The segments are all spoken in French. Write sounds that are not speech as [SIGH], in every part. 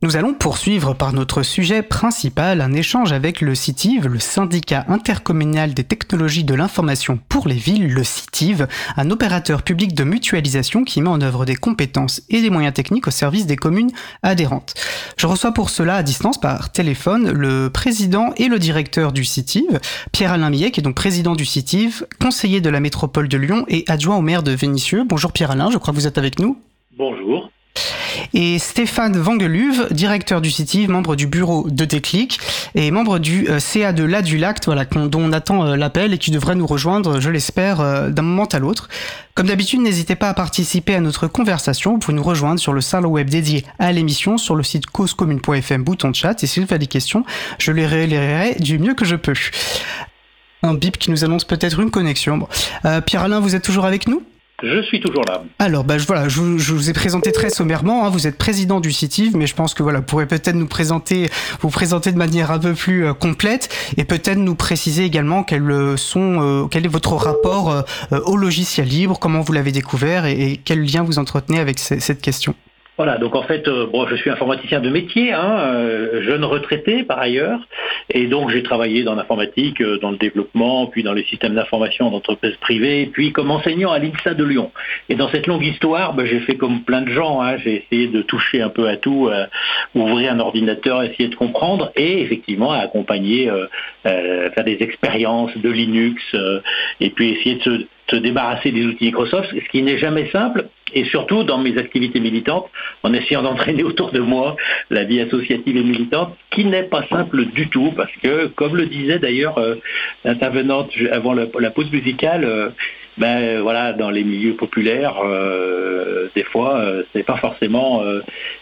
Nous allons poursuivre par notre sujet principal un échange avec le CITIV, le syndicat intercommunal des technologies de l'information pour les villes, le CITIV, un opérateur public de mutualisation qui met en œuvre des compétences et des moyens techniques au service des communes adhérentes. Je reçois pour cela à distance par téléphone le président et le directeur du CITIV, Pierre-Alain Millet, qui est donc président du CITIV, conseiller de la métropole de Lyon et adjoint au maire de Vénissieux. Bonjour Pierre-Alain, je crois que vous êtes avec nous. Bonjour et Stéphane Vangeluve, directeur du CITIV, membre du bureau de Déclic et membre du euh, CA de l'Adulact, voilà, dont on attend euh, l'appel et qui devrait nous rejoindre, je l'espère, euh, d'un moment à l'autre. Comme d'habitude, n'hésitez pas à participer à notre conversation. Vous pouvez nous rejoindre sur le salon web dédié à l'émission sur le site causecommune.fm, bouton chat. Et si vous avez des questions, je les relayerai du mieux que je peux. Un bip qui nous annonce peut-être une connexion. Pierre-Alain, vous êtes toujours avec nous? Je suis toujours là. Alors, bah, voilà, je, vous ai présenté très sommairement. Hein, vous êtes président du CITIV, mais je pense que voilà, vous pourrez peut-être nous présenter, vous présenter de manière un peu plus euh, complète et peut-être nous préciser également quels euh, sont, euh, quel est votre rapport au logiciel libre, comment vous l'avez découvert et, quel lien vous entretenez avec cette question. Voilà, donc en fait, euh, bon, je suis informaticien de métier, hein, euh, jeune retraité par ailleurs, et donc j'ai travaillé dans l'informatique, euh, dans le développement, puis dans les systèmes d'information d'entreprises privées, puis comme enseignant à l'INSA de Lyon. Et dans cette longue histoire, ben, j'ai fait comme plein de gens, hein, j'ai essayé de toucher un peu à tout, ouvrir un ordinateur, essayer de comprendre, et effectivement accompagner, faire des expériences de Linux, et puis essayer de se se débarrasser des outils Microsoft, ce qui n'est jamais simple, et surtout dans mes activités militantes, en essayant d'entraîner autour de moi la vie associative et militante, qui n'est pas simple du tout, parce que, comme le disait d'ailleurs euh, l'intervenante avant la, pause musicale, euh, ben voilà, dans les milieux populaires, euh, des fois, c'est pas forcément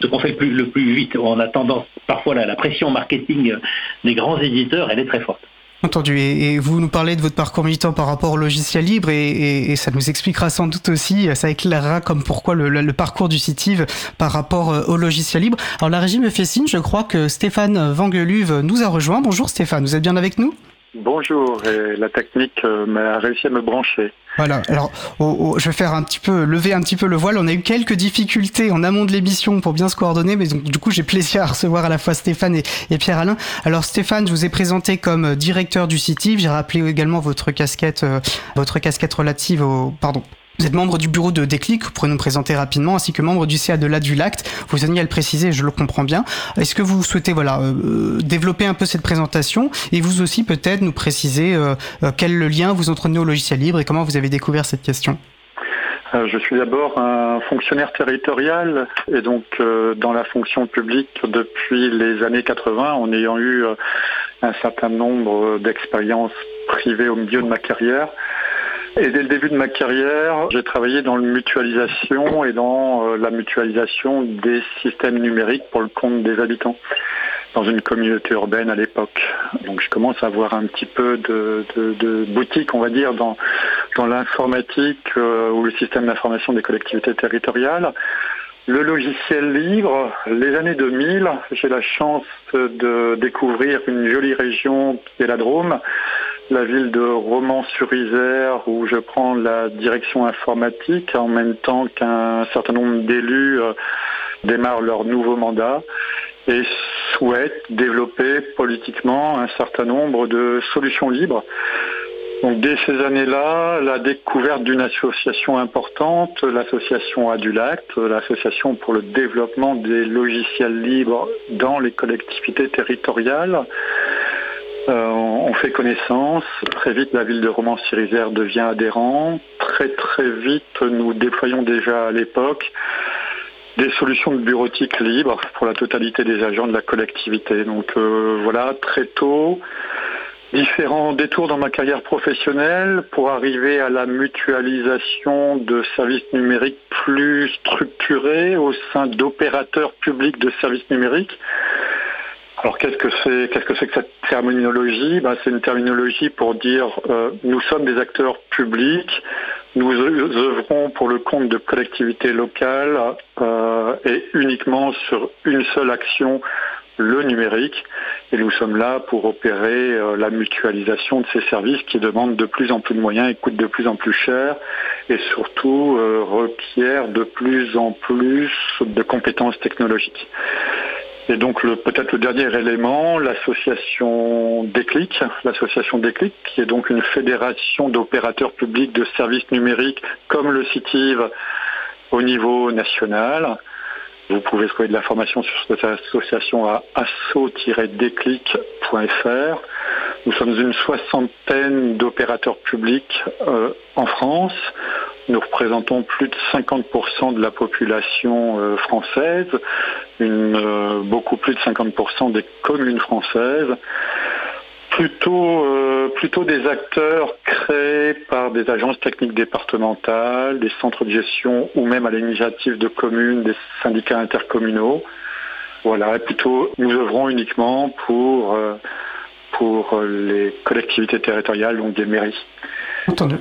ce qu'on fait le plus, le plus, vite. On a tendance, parfois, la pression marketing des grands éditeurs, elle est très forte. Entendu. Et, vous nous parlez de votre parcours militant par rapport au logiciel libre et, ça nous expliquera sans doute aussi, ça éclairera comme pourquoi le, parcours du CITIV par rapport euh, au logiciel libre. Alors la régie me fait signe, je crois que Stéphane Vangeluve nous a rejoint. Bonjour Stéphane, vous êtes bien avec nous? Bonjour, et la technique euh, m'a réussi à me brancher. Voilà, alors je vais faire un petit peu, lever un petit peu le voile. On a eu quelques difficultés en amont de l'émission pour bien se coordonner, mais donc, du coup j'ai plaisir à recevoir à la fois Stéphane et, Pierre-Alain. Alors Stéphane, je vous ai présenté comme directeur du CITIV, j'ai rappelé également votre casquette, euh, votre casquette relative au, pardon, vous êtes membre du bureau de Déclic, vous pourrez nous présenter rapidement, ainsi que membre du CA de l'Adulact. Vous venez à le préciser, je le comprends bien. Est-ce que vous souhaitez voilà euh, développer un peu cette présentation et vous aussi peut-être nous préciser euh, euh, quel lien vous entretenez au logiciel libre et comment vous avez découvert cette question? Je suis d'abord un fonctionnaire territorial et donc dans la fonction publique depuis les années 80 en ayant eu un certain nombre d'expériences privées au milieu de ma carrière. Et dès le début de ma carrière, j'ai travaillé dans la mutualisation et dans euh, la mutualisation des systèmes numériques pour le compte des habitants dans une communauté urbaine à l'époque. Donc je commence à avoir un petit peu de, boutique, on va dire, dans, dans l'informatique euh, ou le système d'information des collectivités territoriales. Le logiciel libre, les années 2000, j'ai la chance de découvrir une jolie région qui est la Drôme, la ville de Romans-sur-Isère où je prends la direction informatique en même temps qu'un certain nombre d'élus euh, démarrent leur nouveau mandat et souhaitent développer politiquement un certain nombre de solutions libres. Donc dès ces années-là, la découverte d'une association importante, l'association Adulact, l'association pour le développement des logiciels libres dans les collectivités territoriales, euh, on fait connaissance. Très vite, la ville de Romans-sur-Isère devient adhérent. Très très vite, nous déployons déjà à l'époque des solutions de bureautique libre pour la totalité des agents de la collectivité. Donc euh, voilà, très tôt, différents détours dans ma carrière professionnelle pour arriver à la mutualisation de services numériques plus structurés au sein d'opérateurs publics de services numériques. Alors qu'est-ce que c'est qu'est-ce que que cette terminologie? Ben, C'est une terminologie pour dire euh, nous sommes des acteurs publics, nous œuvrons pour le compte de collectivités locales euh, et uniquement sur une seule action, le numérique. Et nous sommes là pour opérer euh, la mutualisation de ces services qui demandent de plus en plus de moyens et coûtent de plus en plus cher et surtout requièrent de plus en plus de compétences technologiques. Et donc peut-être le dernier élément, l'association Déclic, l'association Déclic, qui est donc une fédération d'opérateurs publics de services numériques comme le CITIV au niveau national. Vous pouvez trouver de l'information sur cette association à asso-déclic.fr. Nous sommes une soixantaine d'opérateurs publics euh, en France. Nous représentons plus de 50% de la population euh, française, euh, beaucoup plus de 50% des communes françaises. Plutôt, plutôt des acteurs créés par des agences techniques départementales, des centres de gestion ou même à l'initiative de communes, des syndicats intercommunaux. Voilà, plutôt nous œuvrons uniquement pour pour les collectivités territoriales, donc des mairies. Entendu.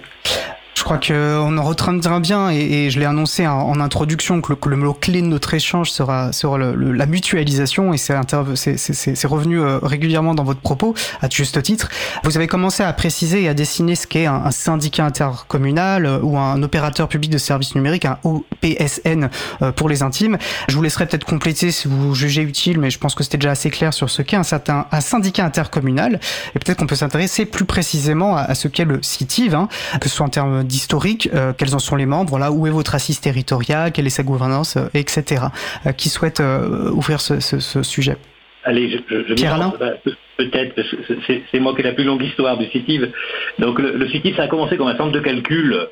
Je crois qu'on en retiendra bien, et, je l'ai annoncé en, introduction, que le, mot clé de notre échange sera, sera la mutualisation, et c'est revenu euh, régulièrement dans votre propos, à juste titre. Vous avez commencé à préciser et à dessiner ce qu'est un, syndicat intercommunal euh, ou un opérateur public de services numériques, un OPSN euh, pour les intimes. Je vous laisserai peut-être compléter si vous jugez utile, mais je pense que c'était déjà assez clair sur ce qu'est un, certain, un syndicat intercommunal, et peut-être qu'on peut, s'intéresser plus précisément à, ce qu'est le CITIV, hein, que ce soit en termes historique, euh, quels en sont les membres, voilà, où est votre assise territoriale, quelle est sa gouvernance, euh, etc. Euh, qui souhaite ouvrir ce, sujet Allez, je, je, Pierre Alain Peut-être, c'est moi qui ai la plus longue histoire du CITIV. Donc le, le CITIV, ça a commencé comme un centre de calcul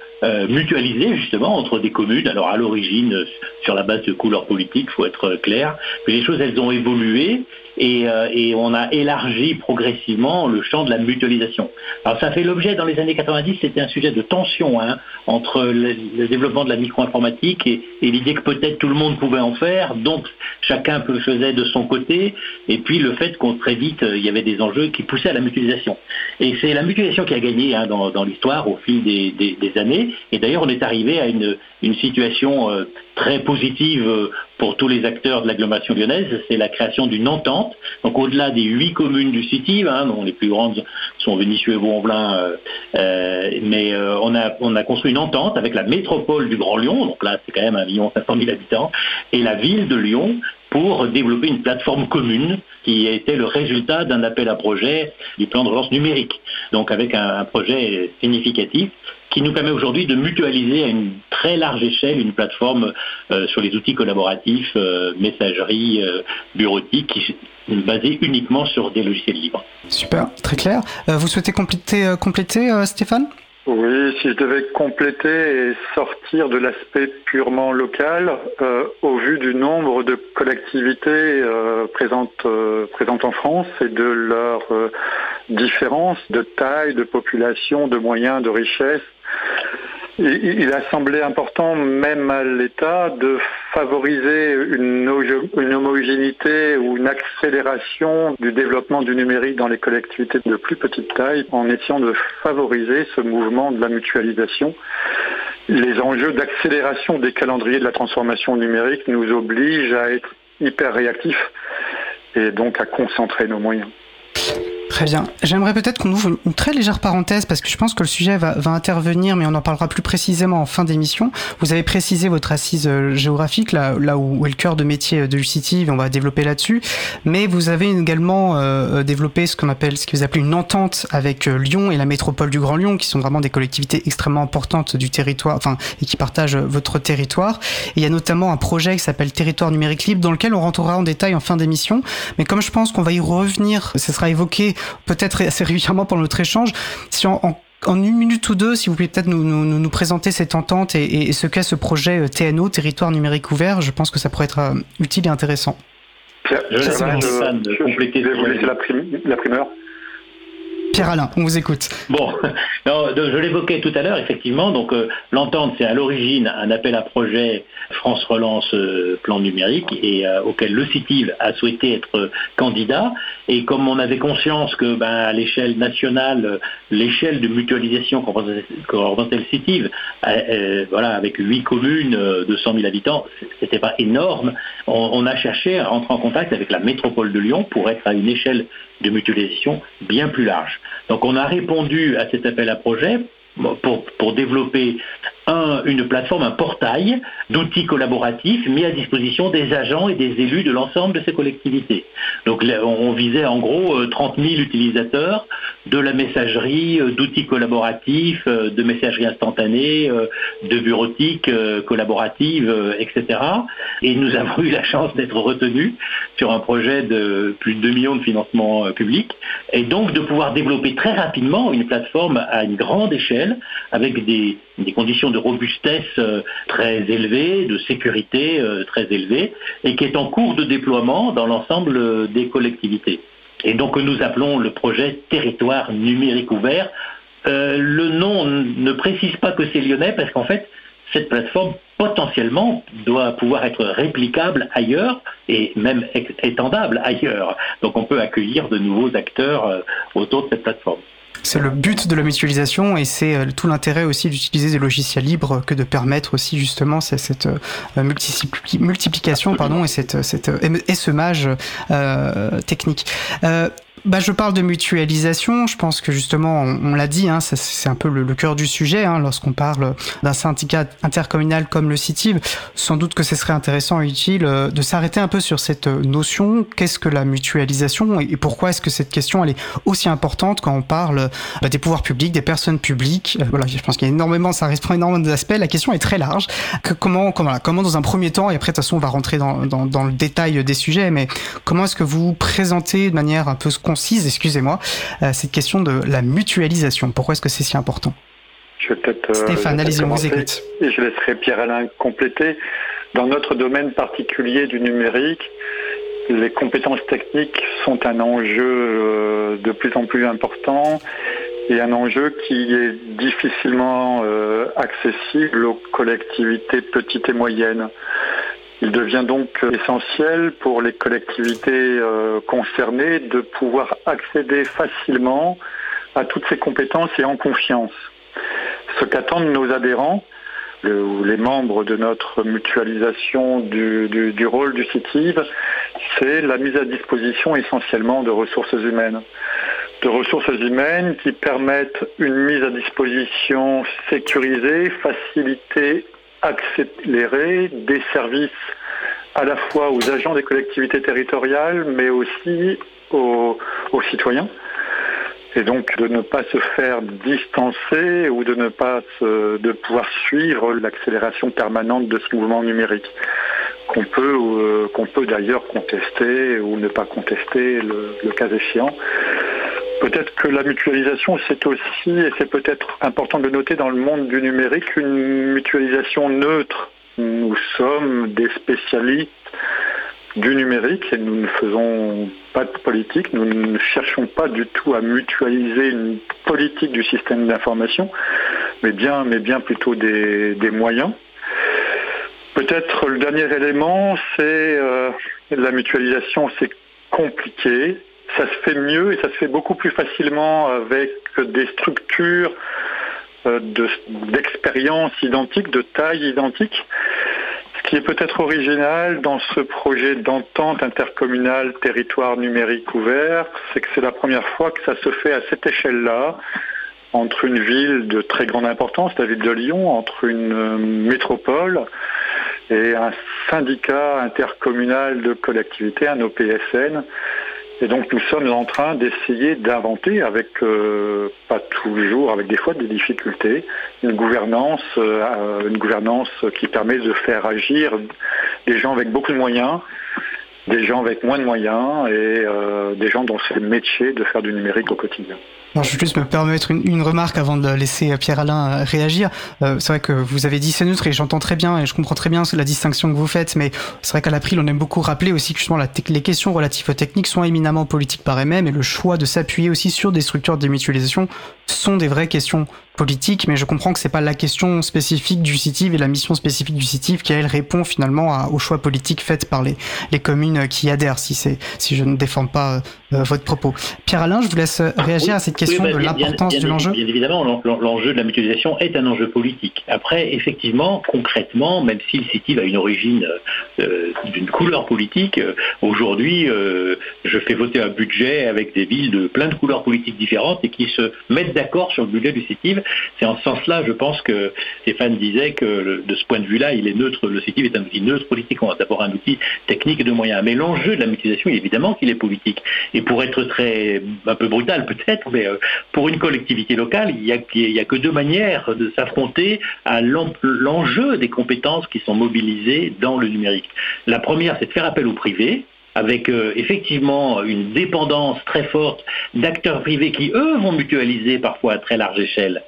mutualisé justement entre des communes. Alors à l'origine, sur la base de couleurs politiques, il faut être clair. Mais les choses, elles ont évolué euh, et, on a élargi progressivement le champ de la mutualisation. Alors ça fait l'objet dans les années 90, c'était un sujet de tension hein, entre le, développement de la micro-informatique et, l'idée que peut-être tout le monde pouvait en faire, donc chacun le faisait de son côté, et puis le fait qu'on très vite il y avait des enjeux qui poussaient à la mutualisation. Et c'est la mutualisation qui a gagné hein, dans, l'histoire au fil des, années. Et d'ailleurs on est arrivé à une, situation euh, très positive pour tous les acteurs de l'agglomération lyonnaise, c'est la création d'une entente. Donc au-delà des huit communes du City, hein, dont les plus grandes sont Vénissieux et Vaux-en-Velin, euh, euh, mais euh, on, a, on a construit une entente avec la métropole du Grand Lyon, donc là c'est quand même 1 500 000 habitants, et la ville de Lyon pour développer une plateforme commune qui était le résultat d'un appel à projet du plan de relance numérique. Donc avec un projet significatif qui nous permet aujourd'hui de mutualiser à une très large échelle une plateforme euh, sur les outils collaboratifs, euh, messagerie, euh, bureautique, qui basée uniquement sur des logiciels libres. Super, très clair. vous souhaitez compléter, compléter Stéphane? Oui, si je devais compléter et sortir de l'aspect purement local, au vu du nombre de collectivités présentes, présentes en France et de leurs différences de taille, de population, de moyens, de richesse, il a semblé important, même à l'État, de favoriser une, homogénéité ou une accélération du développement du numérique dans les collectivités de plus petite taille, en essayant de favoriser ce mouvement de la mutualisation. Les enjeux d'accélération des calendriers de la transformation numérique nous obligent à être hyper réactifs et donc à concentrer nos moyens. Très bien. J'aimerais peut-être qu'on ouvre une très légère parenthèse parce que je pense que le sujet va, intervenir, mais on en parlera plus précisément en fin d'émission. Vous avez précisé votre assise euh, géographique, là, là où est le cœur de métier euh, de l'UCITY, et on va développer là-dessus. Mais vous avez également euh, développé ce qu'on appelle, ce que vous appelez une entente avec Lyon et la métropole du Grand Lyon, qui sont vraiment des collectivités extrêmement importantes du territoire, enfin, et qui partagent votre territoire. Et il y a notamment un projet qui s'appelle Territoire numérique libre, dans lequel on rentrera en détail en fin d'émission. Mais comme je pense qu'on va y revenir, ce sera évoqué peut-être assez régulièrement pendant notre échange. Si en, une minute ou deux, si vous pouvez peut-être nous, nous, présenter cette entente et, ce qu'est ce projet euh, TNO, Territoire numérique ouvert, je pense que ça pourrait être euh, utile et intéressant. Je, vous laisser la primeur. Pierre-Alain, on vous écoute. Bon, [LAUGHS] je l'évoquais tout à l'heure, effectivement. Donc, euh, l'entente, c'est à l'origine un appel à projet France Relance euh, Plan numérique et euh, auquel le CITIV a souhaité être candidat. Et comme on avait conscience que, ben, à l'échelle nationale, l'échelle de mutualisation représentait le CITIV, voilà, avec huit communes, de 100 000 habitants, c'était pas énorme. On, on a cherché à rentrer en contact avec la métropole de Lyon pour être à une échelle de mutualisation bien plus large. Donc on a répondu à cet appel à projet pour, développer une plateforme, un portail d'outils collaboratifs mis à disposition des agents et des élus de l'ensemble de ces collectivités. Donc on visait en gros 30 000 utilisateurs de la messagerie, d'outils collaboratifs, de messagerie instantanée, de bureautique collaborative, etc. Et nous [LAUGHS] avons eu la chance d'être retenus sur un projet de plus de 2 millions de financement public et donc de pouvoir développer très rapidement une plateforme à une grande échelle avec des, conditions de robustesse euh, très élevées, de sécurité euh, très élevées, et qui est en cours de déploiement dans l'ensemble euh, des collectivités. Et donc nous appelons le projet Territoire numérique ouvert. le nom ne précise pas que c'est lyonnais parce qu'en fait, cette plateforme potentiellement doit pouvoir être réplicable ailleurs et même étendable ailleurs. Donc on peut accueillir de nouveaux acteurs autour de cette plateforme. C'est le but de la mutualisation et c'est euh, tout l'intérêt aussi d'utiliser des logiciels libres que de permettre aussi justement cette, euh, multiplication pardon, et cette, cette essaimage euh, technique. Euh, bah, je parle de mutualisation. Je pense que justement, on, l'a dit, hein, c'est un peu le, cœur du sujet hein, lorsqu'on parle d'un syndicat intercommunal comme le CITIB. Sans doute que ce serait intéressant et utile euh, de s'arrêter un peu sur cette notion. Qu'est-ce que la mutualisation et pourquoi est-ce que cette question elle est aussi importante quand on parle bah, des pouvoirs publics, des personnes publiques? Euh, Voilà, je pense qu'il y a énormément, ça reprend énormément d'aspects. La question est très large. Comment, comment, comment dans un premier temps et après de toute façon on va rentrer dans, dans, dans le détail des sujets, mais comment est-ce que vous présentez de manière un peu concise, excusez-moi, euh, cette question de la mutualisation. Pourquoi est-ce que c'est si important? Je vais euh, Stéphane, vous écoute. Et je laisserai Pierre-Alain compléter. Dans notre domaine particulier du numérique, les compétences techniques sont un enjeu euh, de plus en plus important et un enjeu qui est difficilement accessible aux collectivités petites et moyennes. Il devient donc essentiel pour les collectivités euh, concernées de pouvoir accéder facilement à toutes ces compétences et en confiance. Ce qu'attendent nos adhérents, les membres de notre mutualisation du, rôle du CITIV, c'est la mise à disposition essentiellement de ressources humaines. De ressources humaines qui permettent une mise à disposition sécurisée, facilitée accélérer des services à la fois aux agents des collectivités territoriales, mais aussi aux, citoyens. Et donc de ne pas se faire distancer ou de ne pas de pouvoir suivre l'accélération permanente de ce mouvement numérique qu'on peut euh, qu'on peut d'ailleurs contester ou ne pas contester le cas échéant. Peut-être que la mutualisation, c'est aussi, et c'est peut-être important de noter dans le monde du numérique, une mutualisation neutre. Nous sommes des spécialistes du numérique et nous ne faisons pas de politique, nous ne cherchons pas du tout à mutualiser une politique du système d'information, mais bien, mais bien plutôt des, moyens. Peut-être le dernier élément, c'est euh, la mutualisation, c'est compliqué, ça se fait mieux et ça se fait beaucoup plus facilement avec des structures euh, d'expérience identique, de taille identique. Ce qui est peut-être original dans ce projet d'entente intercommunale territoire numérique ouvert, c'est que c'est la première fois que ça se fait à cette échelle-là, entre une ville de très grande importance, la ville de Lyon, entre une euh, métropole et un syndicat intercommunal de collectivités, un OPSN, et donc nous sommes en train d'essayer d'inventer, avec euh, pas toujours, avec des fois des difficultés, une gouvernance, euh, une gouvernance qui permet de faire agir des gens avec beaucoup de moyens, des gens avec moins de moyens et euh, des gens dont c'est le métier de faire du numérique au quotidien je vais juste me permettre une, remarque avant de laisser Pierre-Alain euh, réagir. Euh, c'est vrai que vous avez dit c'est neutre et j'entends très bien et je comprends très bien la distinction que vous faites, mais c'est vrai qu'à l'April, on aime beaucoup rappeler aussi que justement les questions relatives aux techniques sont éminemment politiques par elles-mêmes et le choix de s'appuyer aussi sur des structures de démutualisation sont des vraies questions politiques, mais je comprends que c'est pas la question spécifique du CITIV et la mission spécifique du CITIV qui elle répond finalement aux choix politiques faits par les, les communes qui adhèrent. Si c'est si je ne défends pas votre propos. Pierre-Alain, je vous laisse réagir à cette question de l'importance de l'enjeu. Bien évidemment, l'enjeu de la mutualisation est un enjeu politique. Après, effectivement, concrètement, même si le CITIV a une origine d'une couleur politique, aujourd'hui, je fais voter un budget avec des villes de plein de couleurs politiques différentes et qui se mettent d'accord sur le budget du CITIV. C'est en ce sens-là, je pense que Stéphane disait que de ce point de vue-là, il est neutre. Le est un outil neutre politique. On a d'abord un outil technique et de moyens. Mais l'enjeu de la mutualisation, évidemment qu'il est politique. Et pour être très, un peu brutal peut-être, mais euh, pour une collectivité locale, il n'y a, a, que deux manières de s'affronter à l'enjeu des compétences qui sont mobilisées dans le numérique. La première, c'est de faire appel au privé, avec euh, effectivement une dépendance très forte d'acteurs privés qui, eux, vont mutualiser parfois à très large échelle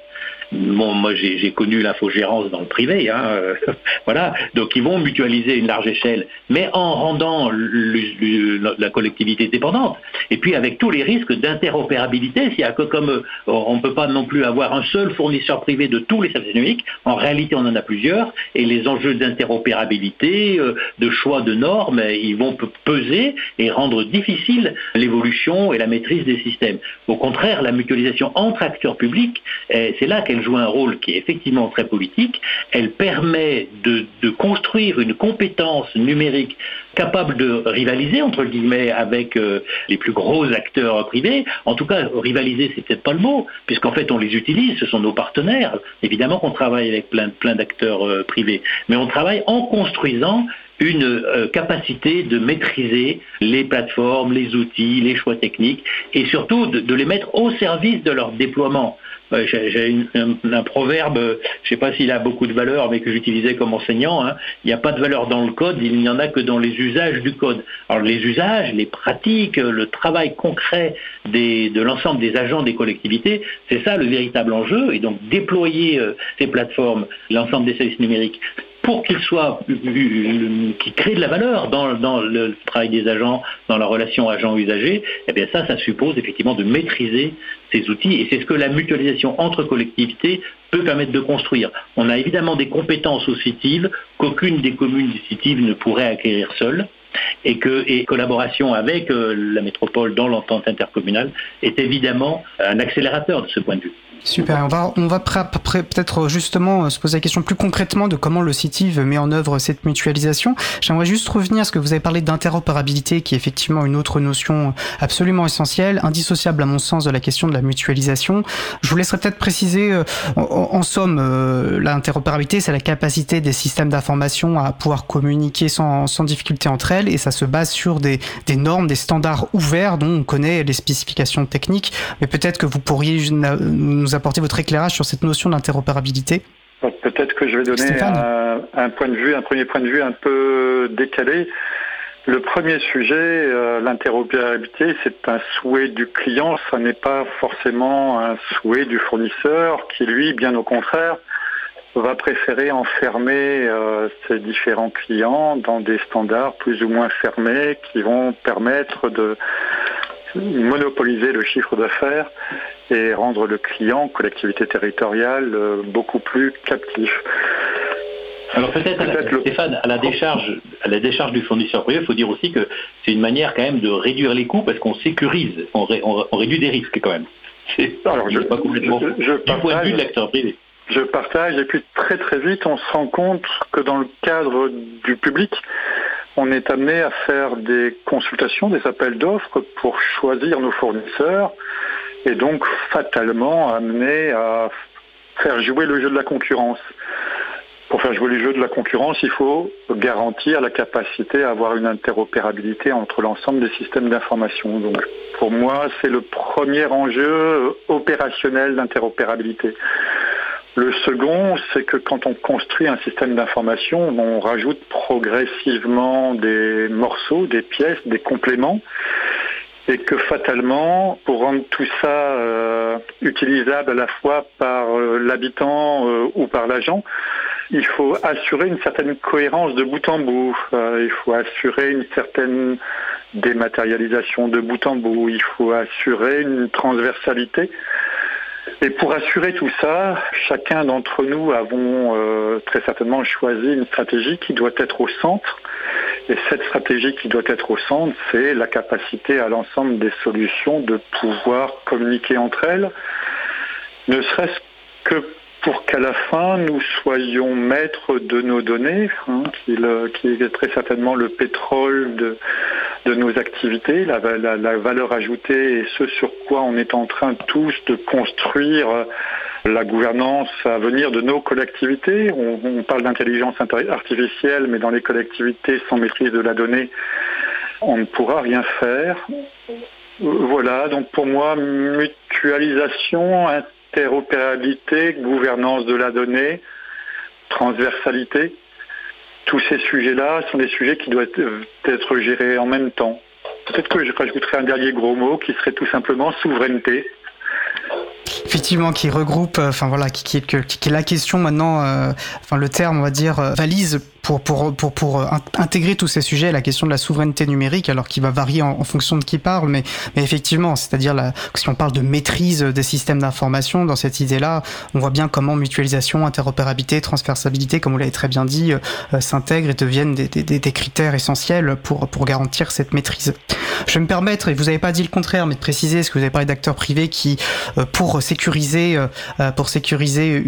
Bon, moi j'ai connu l'infogérance dans le privé, hein, euh, [LAUGHS] voilà. Donc ils vont mutualiser une large échelle, mais en rendant la collectivité dépendante. Et puis avec tous les risques d'interopérabilité, c'est que comme euh, on ne peut pas non plus avoir un seul fournisseur privé de tous les services numériques, en réalité on en a plusieurs, et les enjeux d'interopérabilité, euh, de choix de normes, ils vont peser et rendre difficile l'évolution et la maîtrise des systèmes. Au contraire, la mutualisation entre acteurs publics, c'est là qu'elle elle joue un rôle qui est effectivement très politique. Elle permet de, construire une compétence numérique capable de rivaliser entre guillemets avec euh, les plus gros acteurs privés. En tout cas, rivaliser, c'est peut-être pas le mot, puisqu'en fait on les utilise, ce sont nos partenaires. Évidemment qu'on travaille avec plein, d'acteurs euh, privés, mais on travaille en construisant une euh, capacité de maîtriser les plateformes, les outils, les choix techniques, et surtout de les mettre au service de leur déploiement. J'ai un, proverbe, je ne sais pas s'il a beaucoup de valeur, mais que j'utilisais comme enseignant. Hein. Il n'y a pas de valeur dans le code, il n'y en a que dans les usages du code. Alors les usages, les pratiques, le travail concret de l'ensemble des agents des collectivités, c'est ça le véritable enjeu. Et donc déployer euh, ces plateformes, l'ensemble des services numériques, pour qu'ils soient, qui créent de la valeur dans, le travail des agents, dans la relation agent-usager, eh bien ça, ça suppose effectivement de maîtriser ces outils et c'est ce que la mutualisation entre collectivités peut permettre de construire. On a évidemment des compétences au CITIV qu'aucune des communes du ne pourrait acquérir seule et que et collaboration avec euh, la métropole dans l'entente intercommunale est évidemment un accélérateur de ce point de vue. Super. On va, on va peut-être justement euh, se poser la question plus concrètement de comment le CITIV met en œuvre cette mutualisation. J'aimerais juste revenir à ce que vous avez parlé d'interopérabilité, qui est effectivement une autre notion absolument essentielle, indissociable à mon sens de la question de la mutualisation. Je vous laisserai peut-être préciser, euh, en, somme, euh, l'interopérabilité, c'est la capacité des systèmes d'information à pouvoir communiquer sans, sans, difficulté entre elles, et ça se base sur des, des normes, des standards ouverts dont on connaît les spécifications techniques. Mais peut-être que vous pourriez nous apporter votre éclairage sur cette notion d'interopérabilité Peut-être que je vais donner un, point de vue, un premier point de vue un peu décalé. Le premier sujet, euh, l'interopérabilité, c'est un souhait du client, ça n'est pas forcément un souhait du fournisseur qui, lui, bien au contraire, va préférer enfermer euh, ses différents clients dans des standards plus ou moins fermés qui vont permettre de monopoliser le chiffre d'affaires et rendre le client, collectivité territoriale, euh, beaucoup plus captif. Alors peut-être, Stéphane, à la décharge, à la décharge du fournisseur privé, il faut dire aussi que c'est une manière quand même de réduire les coûts parce qu'on sécurise, on, réduit des risques quand même. [LAUGHS] Alors je, pas complètement je, du point de vue de l'acteur privé. Je partage et puis très très vite on se rend compte que dans le cadre du public, on est amené à faire des consultations, des appels d'offres pour choisir nos fournisseurs et donc fatalement amené à faire jouer le jeu de la concurrence. Pour faire jouer le jeu de la concurrence, il faut garantir la capacité à avoir une interopérabilité entre l'ensemble des systèmes d'information. Donc pour moi, c'est le premier enjeu opérationnel d'interopérabilité. Le second, c'est que quand on construit un système d'information, on rajoute progressivement des morceaux, des pièces, des compléments, et que fatalement, pour rendre tout ça euh, utilisable à la fois par euh, l'habitant euh, ou par l'agent, il faut assurer une certaine cohérence de bout en bout, il faut assurer une certaine dématérialisation de bout en bout, il faut assurer une transversalité et pour assurer tout ça, chacun d'entre nous avons euh, très certainement choisi une stratégie qui doit être au centre. Et cette stratégie qui doit être au centre, c'est la capacité à l'ensemble des solutions de pouvoir communiquer entre elles, ne serait-ce que pour qu'à la fin, nous soyons maîtres de nos données, hein, qui, est très certainement le pétrole de, nos activités, la, valeur ajoutée et ce sur quoi on est en train tous de construire la gouvernance à venir de nos collectivités. On, parle d'intelligence artificielle, mais dans les collectivités sans maîtrise de la donnée, on ne pourra rien faire. Voilà, donc pour moi, mutualisation, interopérabilité, gouvernance de la donnée, transversalité, tous ces sujets-là sont des sujets qui doivent être gérés en même temps. Peut-être que je rajouterai un dernier gros mot qui serait tout simplement souveraineté effectivement qui regroupe enfin voilà qui, est la question maintenant euh, enfin le terme on va dire euh, valise pour, pour, pour, pour euh, intégrer tous ces sujets, la question de la souveraineté numérique, alors qui va varier en, fonction de qui parle, mais, mais effectivement, c'est-à-dire si on parle de maîtrise des systèmes d'information, dans cette idée-là, on voit bien comment mutualisation, interopérabilité, transversabilité, comme vous l'avez très bien dit, euh, s'intègrent et deviennent des, des, critères essentiels pour, pour garantir cette maîtrise. Je vais me permettre, et vous n'avez pas dit le contraire, mais de préciser, ce que vous avez parlé d'acteurs privés qui, euh, pour sécuriser, pour sécuriser,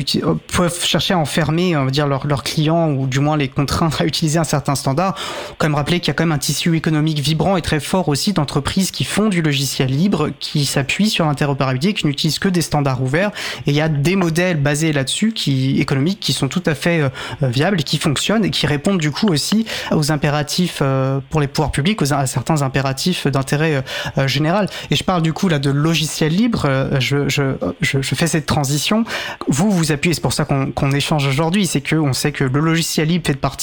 peuvent chercher à enfermer, on va dire, leurs, clients, ou du moins les train à utiliser un certain standard. Quand même rappeler qu'il y a quand même un tissu économique vibrant et très fort aussi d'entreprises qui font du logiciel libre, qui s'appuient sur l'interopérabilité, qui n'utilisent que des standards ouverts. Et il y a des modèles basés là-dessus, qui économiques, qui sont tout à fait euh, viables et qui fonctionnent et qui répondent du coup aussi aux impératifs euh, pour les pouvoirs publics, aux, à certains impératifs d'intérêt euh, général. Et je parle du coup là de logiciel libre. Je, je, je, je fais cette transition. Vous vous appuyez, c'est pour ça qu'on échange aujourd'hui, c'est que on sait que le logiciel libre fait partie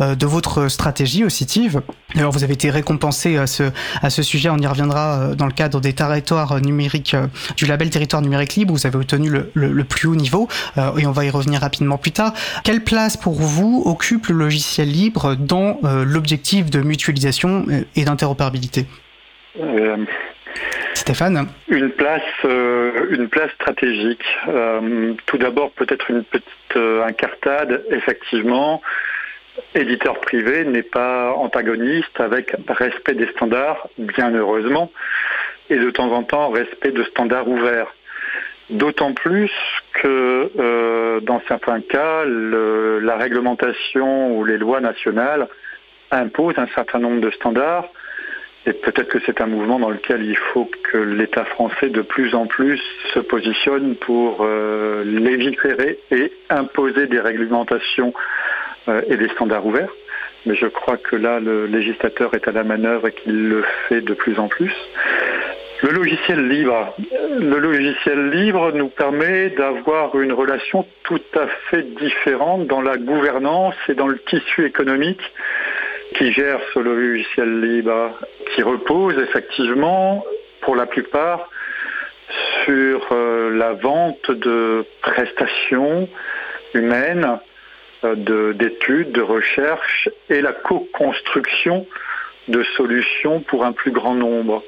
euh, de votre stratégie aussi, TIV. Alors vous avez été récompensé à ce, à ce sujet, on y reviendra euh, dans le cadre des territoires numériques, euh, du label territoire numérique libre, vous avez obtenu le, le, plus haut niveau, et on va y revenir rapidement plus tard. Quelle place pour vous occupe le logiciel libre dans l'objectif de mutualisation et d'interopérabilité? Stéphane? Une place, une place stratégique. tout d'abord, peut-être une petite incartade, effectivement éditeur privé n'est pas antagoniste avec respect des standards, bien heureusement, et de temps en temps respect de standards ouverts. D'autant plus que euh, dans certains cas, la réglementation ou les lois nationales imposent un certain nombre de standards. Et peut-être que c'est un mouvement dans lequel il faut que l'État français de plus en plus se positionne pour euh, légiférer et imposer des réglementations et des standards ouverts. Mais je crois que là, le législateur est à la manœuvre et qu'il le fait de plus en plus. Le logiciel libre. Le logiciel libre nous permet d'avoir une relation tout à fait différente dans la gouvernance et dans le tissu économique qui gère ce logiciel libre, qui repose effectivement, pour la plupart, sur euh, la vente de prestations humaines euh, d'études, de, recherche et la co-construction de solutions pour un plus grand nombre.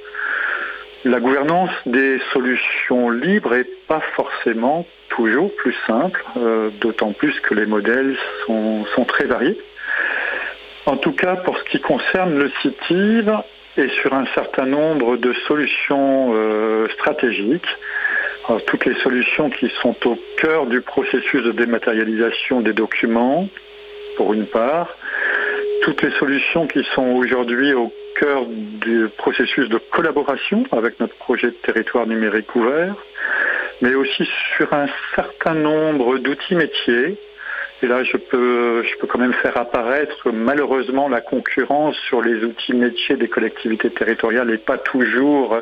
La gouvernance des solutions libres n'est pas forcément toujours plus simple, euh, d'autant plus que les modèles sont, très variés. En tout cas, pour ce qui concerne le CITIV et sur un certain nombre de solutions euh, stratégiques, toutes les solutions qui sont au cœur du processus de dématérialisation des documents, pour une part, toutes les solutions qui sont aujourd'hui au cœur du processus de collaboration avec notre projet de territoire numérique ouvert, mais aussi sur un certain nombre d'outils métiers. Et là, je peux, je peux quand même faire apparaître malheureusement la concurrence sur les outils métiers des collectivités territoriales et pas toujours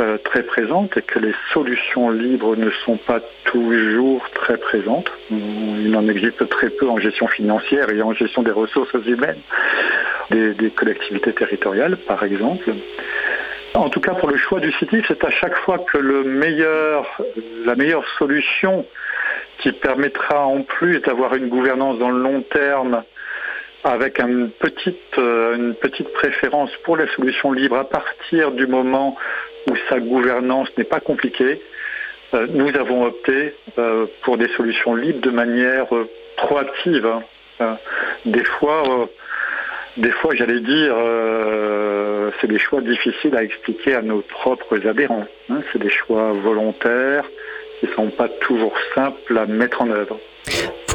euh, très présente et que les solutions libres ne sont pas toujours très présentes. Il en existe très peu en gestion financière et en gestion des ressources humaines des, collectivités territoriales, par exemple. En tout cas, pour le choix du CITIF, c'est à chaque fois que la meilleure solution qui permettra en plus d'avoir une gouvernance dans le long terme avec euh, une petite préférence pour les solutions libres à partir du moment où sa gouvernance n'est pas compliquée, euh, nous avons opté euh, pour des solutions libres de manière euh, proactive. Hein. des fois, des fois, j'allais dire, c'est des choix difficiles à expliquer à nos propres adhérents. Hein. C'est des choix volontaires qui ne sont pas toujours simples à mettre en œuvre.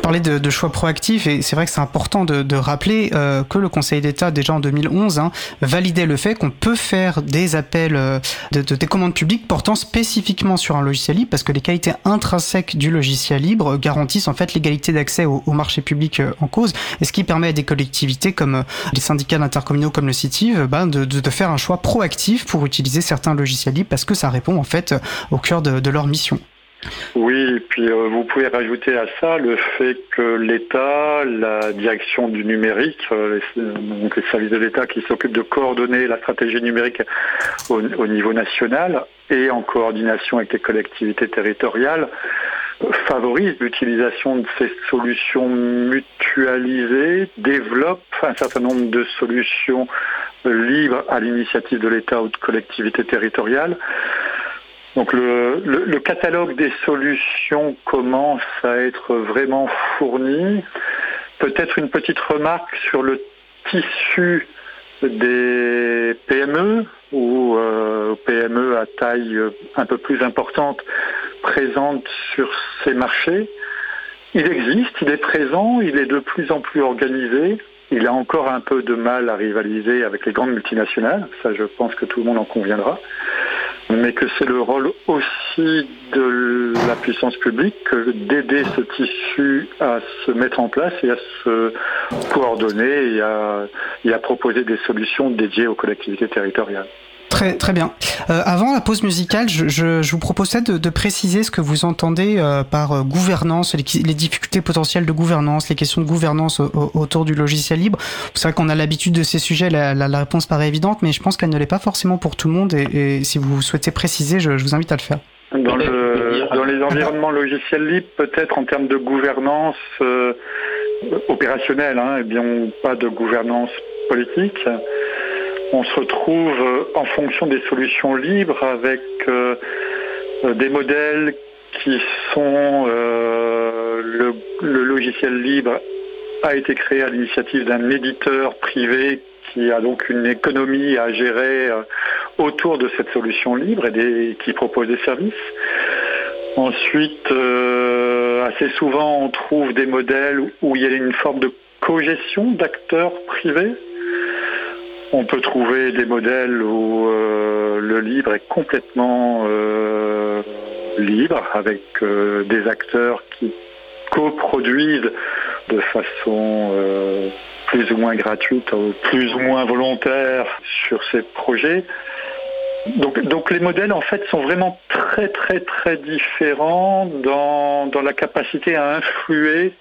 Vous parlez de, choix proactifs et c'est vrai que c'est important de, rappeler euh, que le Conseil d'État, déjà en 2011, hein, validait le fait qu'on peut faire des appels euh, de, des commandes publiques portant spécifiquement sur un logiciel libre parce que les qualités intrinsèques du logiciel libre garantissent en fait l'égalité d'accès au, marché public euh, en cause et ce qui permet à des collectivités comme les syndicats d'intercommunaux comme le CITIV ben, de, de, faire un choix proactif pour utiliser certains logiciels libres parce que ça répond en fait au cœur de leur mission. Oui, et puis euh, vous pouvez rajouter à ça le fait que l'État, la direction du numérique, euh, donc les services de l'État qui s'occupent de coordonner la stratégie numérique au, niveau national et en coordination avec les collectivités territoriales, favorise l'utilisation de ces solutions mutualisées, développe un certain nombre de solutions libres à l'initiative de l'État ou de collectivités territoriales donc le, catalogue des solutions commence à être vraiment fourni. Peut-être une petite remarque sur le tissu des PME ou euh, PME à taille un peu plus importante présentes sur ces marchés. Il existe, il est présent, il est de plus en plus organisé. Il a encore un peu de mal à rivaliser avec les grandes multinationales, ça je pense que tout le monde en conviendra mais que c'est le rôle aussi de la puissance publique d'aider ce tissu à se mettre en place et à se coordonner et à, proposer des solutions dédiées aux collectivités territoriales. Très, très bien. Euh, avant la pause musicale, je, je, je vous proposais de, de, préciser ce que vous entendez euh, par euh, gouvernance, les, les, difficultés potentielles de gouvernance, les questions de gouvernance autour du logiciel libre. C'est vrai qu'on a l'habitude de ces sujets, la, la, la, réponse paraît évidente, mais je pense qu'elle ne l'est pas forcément pour tout le monde. Et, et si vous souhaitez préciser, je, je, vous invite à le faire. Dans, le, dans les environnements logiciels libres, peut-être en termes de gouvernance euh, opérationnelle, hein, eh bien, pas de gouvernance politique on se retrouve euh, en fonction des solutions libres avec euh, euh, des modèles qui sont le, logiciel libre a été créé à l'initiative d'un éditeur privé qui a donc une économie à gérer autour de cette solution libre et qui propose des services. Ensuite, assez souvent, on trouve des modèles où il y a une forme de cogestion d'acteurs privés on peut trouver des modèles où euh, le libre est complètement euh, libre, avec euh, des acteurs qui coproduisent de façon plus ou moins gratuite plus ou moins volontaire sur ces projets. Donc, les modèles en fait sont vraiment très très très différents dans la capacité à influer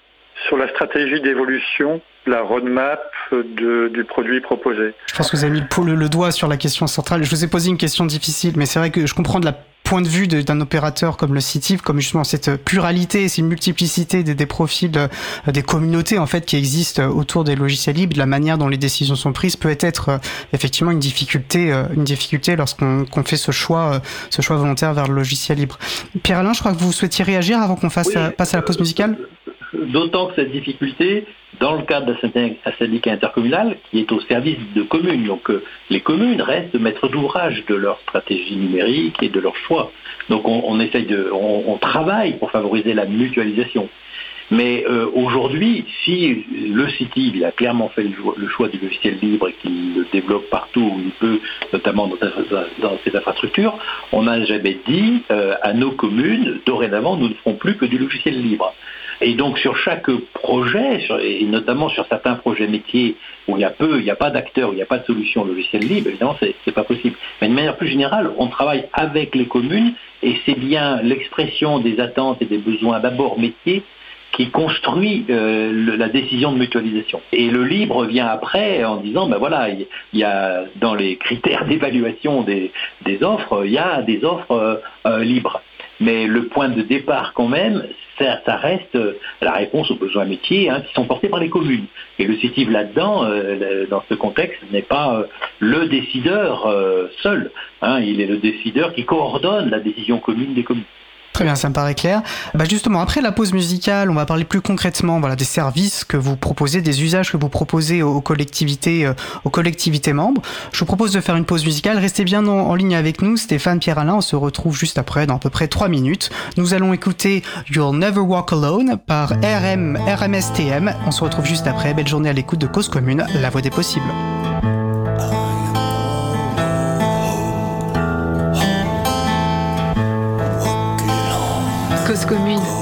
sur la stratégie d'évolution, la roadmap du produit proposé. Je pense que vous avez mis le, le, doigt sur la question centrale. Je vous ai posé une question difficile, mais c'est vrai que je comprends de la point de vue d'un opérateur comme le CITIV, comme justement cette pluralité, cette multiplicité des, des profils euh, des communautés en fait qui existent autour des logiciels libres, de la manière dont les décisions sont prises peut être euh, effectivement une difficulté, euh, une difficulté lorsqu'on fait ce choix, ce choix volontaire vers le logiciel libre. Pierre Alain, je crois que vous souhaitiez réagir avant qu'on fasse passe à la pause musicale? D'autant que cette difficulté, dans le cadre d'un syndicat intercommunal qui est au service de communes, donc euh, les communes restent maîtres d'ouvrage de leur stratégie numérique et de leur choix. Donc on, travaille pour favoriser la mutualisation. Mais euh, aujourd'hui, si le CITIV il a clairement fait le, choix du logiciel libre et qu'il le développe partout où il peut, notamment dans, ses infrastructures, on n'a jamais dit euh, à nos communes, dorénavant, nous ne ferons plus que du logiciel libre. Et donc sur chaque projet, et notamment sur certains projets métiers où il a peu, il n'y a pas d'acteurs, où il n'y a pas de solution logicielle libre, évidemment, c'est, n'est pas possible. Mais de manière plus générale, on travaille avec les communes et c'est bien l'expression des attentes et des besoins d'abord métiers qui construit euh, la décision de mutualisation. Et le libre vient après en disant, ben voilà, il y, a dans les critères [LAUGHS] d'évaluation des, offres, il y a des offres euh, euh, libres. Mais le point de départ quand même, ça, reste euh, la réponse aux besoins métiers hein, qui sont portés par les communes. Et le CITIV là-dedans, euh, dans ce contexte, n'est pas euh, le décideur seul. Hein. il est le décideur qui coordonne la décision commune des communes. Très bien, ça me paraît clair. Bah justement, après la pause musicale, on va parler plus concrètement des services que vous proposez, des usages que vous proposez aux collectivités, euh, aux collectivités membres. Je vous propose de faire une pause musicale. Restez bien en, ligne avec nous, Stéphane, Pierre-Alain. On se retrouve juste après, dans à peu près 3 minutes. Nous allons écouter You'll Never Walk Alone par RM, RMSTM. On se retrouve juste après. Belle journée à l'écoute de Cause Commune, la voix des possibles. Cause commune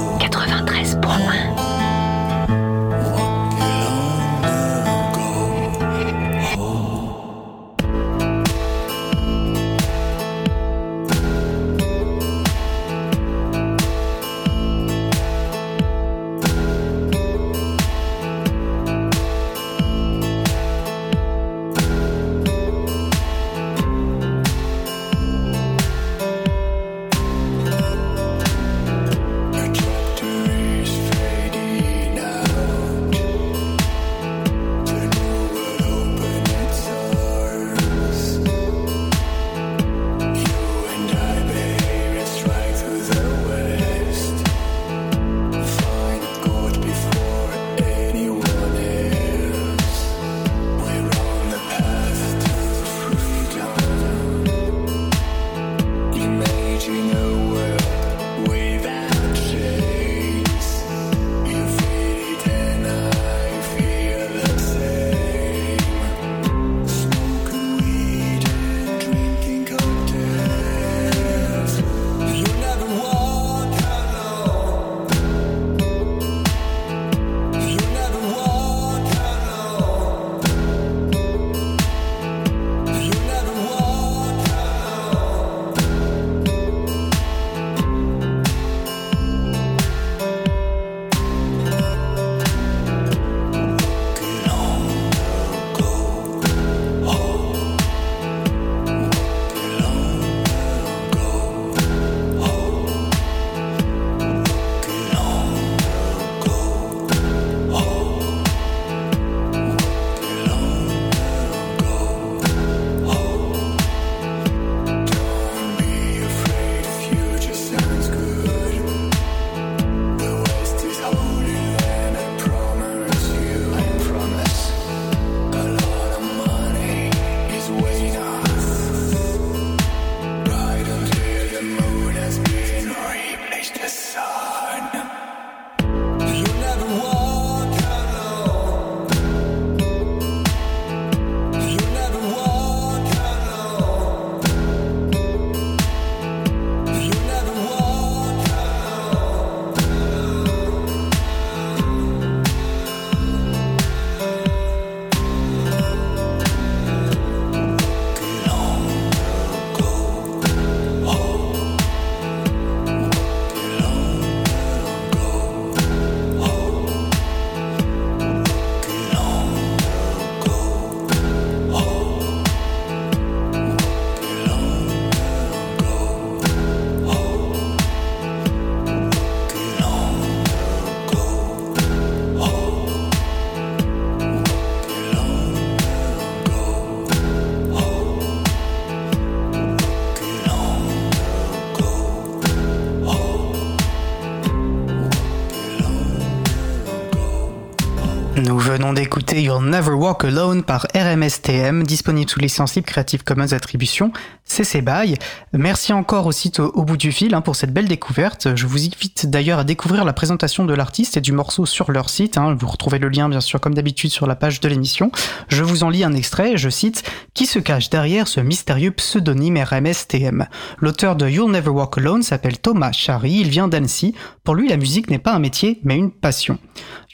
d'écouter You'll Never Walk Alone par RMSTM, disponible sous licence libre Creative Commons Attribution, CC BY. Merci encore au site au, bout du fil hein, pour cette belle découverte. Je vous invite d'ailleurs à découvrir la présentation de l'artiste et du morceau sur leur site. Hein. Vous retrouvez le lien bien sûr comme d'habitude sur la page de l'émission. Je vous en lis un extrait, je cite Qui se cache derrière ce mystérieux pseudonyme RMSTM L'auteur de You'll Never Walk Alone s'appelle Thomas Chary, il vient d'Annecy. Pour lui, la musique n'est pas un métier mais une passion.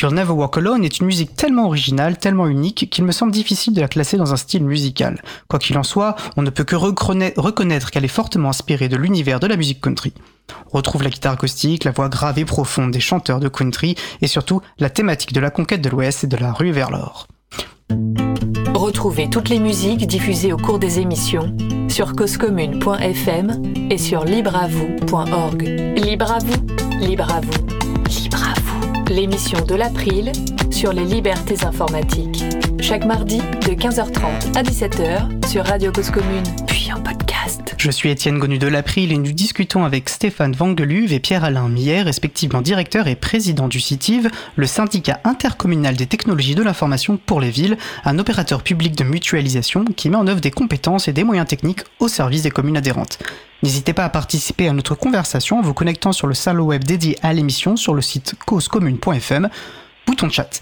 You'll Never Walk Alone est une musique tellement originale, tellement unique, qu'il me semble difficile de la classer dans un style musical. Quoi qu'il en soit, on ne peut que reconnaître qu'elle est fortement inspirée de l'univers de la musique country. Retrouve la guitare acoustique, la voix grave et profonde des chanteurs de country, et surtout la thématique de la conquête de l'Ouest et de la rue vers l'or. Retrouvez toutes les musiques diffusées au cours des émissions sur causecommune.fm et sur libreavoue.org. Libre à vous, libre à vous, libre à vous l'émission de l'April sur les libertés informatiques. Chaque mardi de 15h30 à 17h sur Radio Cause Commune, puis en podcast. Je suis Étienne Gonu de l'April et nous discutons avec Stéphane Vangeluve et Pierre-Alain Mier, respectivement directeur et président du CITIV, le syndicat intercommunal des technologies de l'information pour les villes, un opérateur public de mutualisation qui met en œuvre des compétences et des moyens techniques au service des communes adhérentes. N'hésitez pas à participer à notre conversation en vous connectant sur le salon web dédié à l'émission sur le site causecommune.fm bouton chat.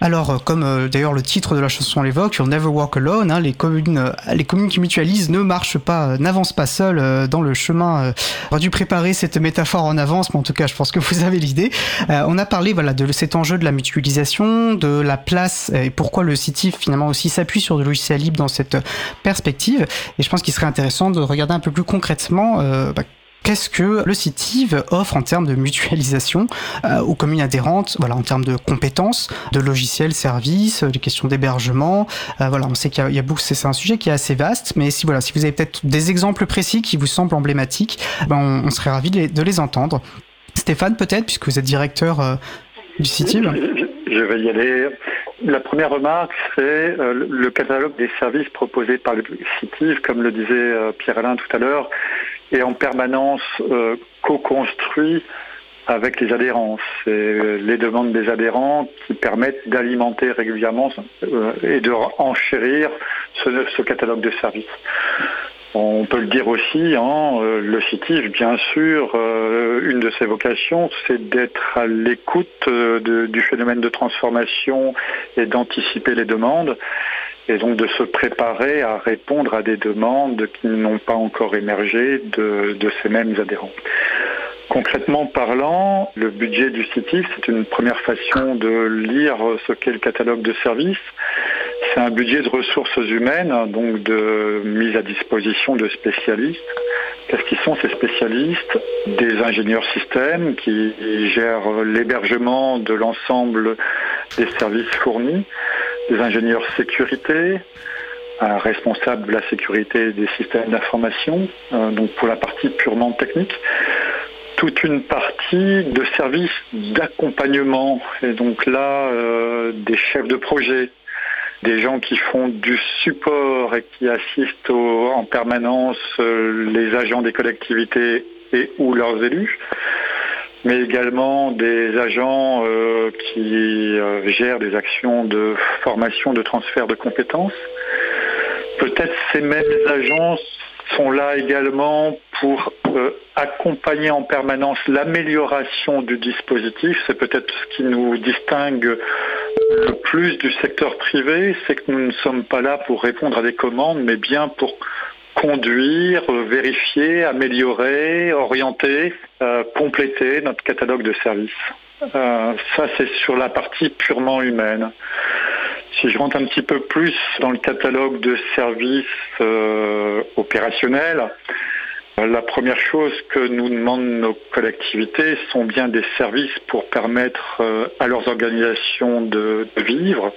Alors, euh, comme euh, d'ailleurs le titre de la chanson l'évoque, You'll Never Walk Alone, hein, les, communes, euh, les communes qui mutualisent ne marchent pas, n'avancent pas seules dans le chemin. On dû préparer cette métaphore en avance, mais en tout cas, je pense que vous avez l'idée. on a parlé voilà, de cet enjeu de la mutualisation, de la place et pourquoi le CITIF finalement aussi s'appuie sur du logiciel libre dans cette perspective. Et je pense qu'il serait intéressant de regarder un peu plus concrètement bah, Qu'est-ce que le CITIV offre en termes de mutualisation euh, aux communes adhérentes, voilà, en termes de compétences, de logiciels, services, des questions d'hébergement. Euh, voilà, on sait qu'il y a, beaucoup, c'est un sujet qui est assez vaste, mais si voilà, si vous avez peut-être des exemples précis qui vous semblent emblématiques, ben on, serait ravi de les, entendre. Stéphane, peut-être, puisque vous êtes directeur euh, du CITIV. Je vais y aller. La première remarque, c'est le catalogue des services proposés par le CITIV, comme le disait Pierre-Alain tout à l'heure, et en permanence euh, co-construit avec les adhérents. C'est euh, les demandes des adhérents qui permettent d'alimenter régulièrement euh, et de enchérir ce, catalogue de services. On peut le dire aussi, hein, le CITIF, bien sûr, une de ses vocations, c'est d'être à l'écoute du phénomène de transformation et d'anticiper les demandes et donc de se préparer à répondre à des demandes qui n'ont pas encore émergé de, ces mêmes adhérents. Concrètement parlant, le budget du CITIF, c'est une première façon de lire ce qu'est le catalogue de services. C'est un budget de ressources humaines, donc de mise à disposition de spécialistes. Qu'est-ce qu'ils sont ces spécialistes? Des ingénieurs systèmes qui gèrent l'hébergement de l'ensemble des services fournis, des ingénieurs sécurité, un responsable de la sécurité des systèmes d'information, euh, donc pour la partie purement technique, toute une partie de services d'accompagnement, et donc là, euh, des chefs de projet, des gens qui font du support et qui assistent en permanence euh, les agents des collectivités et ou leurs élus mais également des agents euh, qui euh, gèrent des actions de formation, de transfert de compétences. Peut-être ces mêmes agents sont là également pour accompagner en permanence l'amélioration du dispositif. C'est peut-être ce qui nous distingue le plus du secteur privé, c'est que nous ne sommes pas là pour répondre à des commandes, mais bien pour conduire, vérifier, améliorer, orienter, euh, compléter notre catalogue de services. Euh, ça, c'est sur la partie purement humaine. Si je rentre un petit peu plus dans le catalogue de services euh, opérationnels, la première chose que nous demandent nos collectivités sont bien des services pour permettre à leurs organisations de vivre,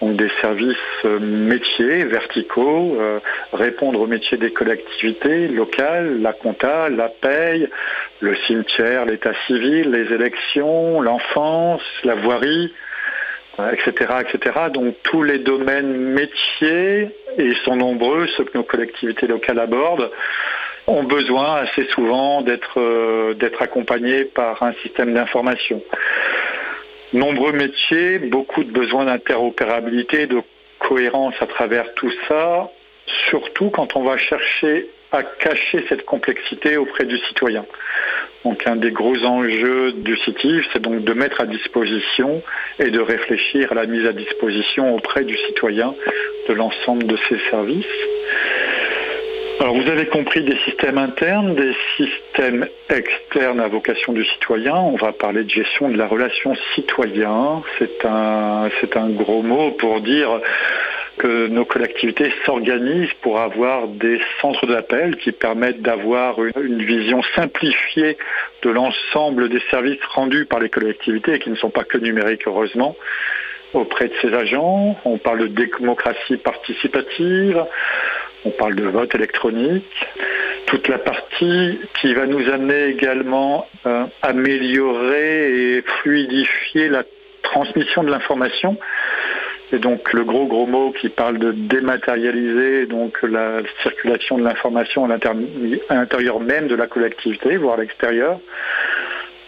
donc des services euh, métiers verticaux, euh, répondre aux métiers des collectivités locales, la compta, la paye, le cimetière, l'état civil, les élections, l'enfance, la voirie, etc., euh, etc. Donc tous les domaines métiers, et ils sont nombreux, ceux que nos collectivités locales abordent, ont besoin assez souvent d'être d'être accompagnés par un système d'information nombreux métiers, beaucoup de besoins d'interopérabilité, de cohérence à travers tout ça, surtout quand on va chercher à cacher cette complexité auprès du citoyen. Donc un des gros enjeux du CITIV, c'est donc de mettre à disposition et de réfléchir à la mise à disposition auprès du citoyen de l'ensemble de ces services. Alors vous avez compris des systèmes internes, des systèmes externes à vocation du citoyen. On va parler de gestion de la relation citoyen. C'est un, un gros mot pour dire que nos collectivités s'organisent pour avoir des centres d'appel qui permettent d'avoir une, une, vision simplifiée de l'ensemble des services rendus par les collectivités et qui ne sont pas que numériques heureusement auprès de ces agents. On parle de démocratie participative. On parle de vote électronique. Toute la partie qui va nous amener également à améliorer et fluidifier la transmission de l'information. Et donc le gros gros mot qui parle de dématérialiser donc la circulation de l'information à l'intérieur même de la collectivité, voire à l'extérieur.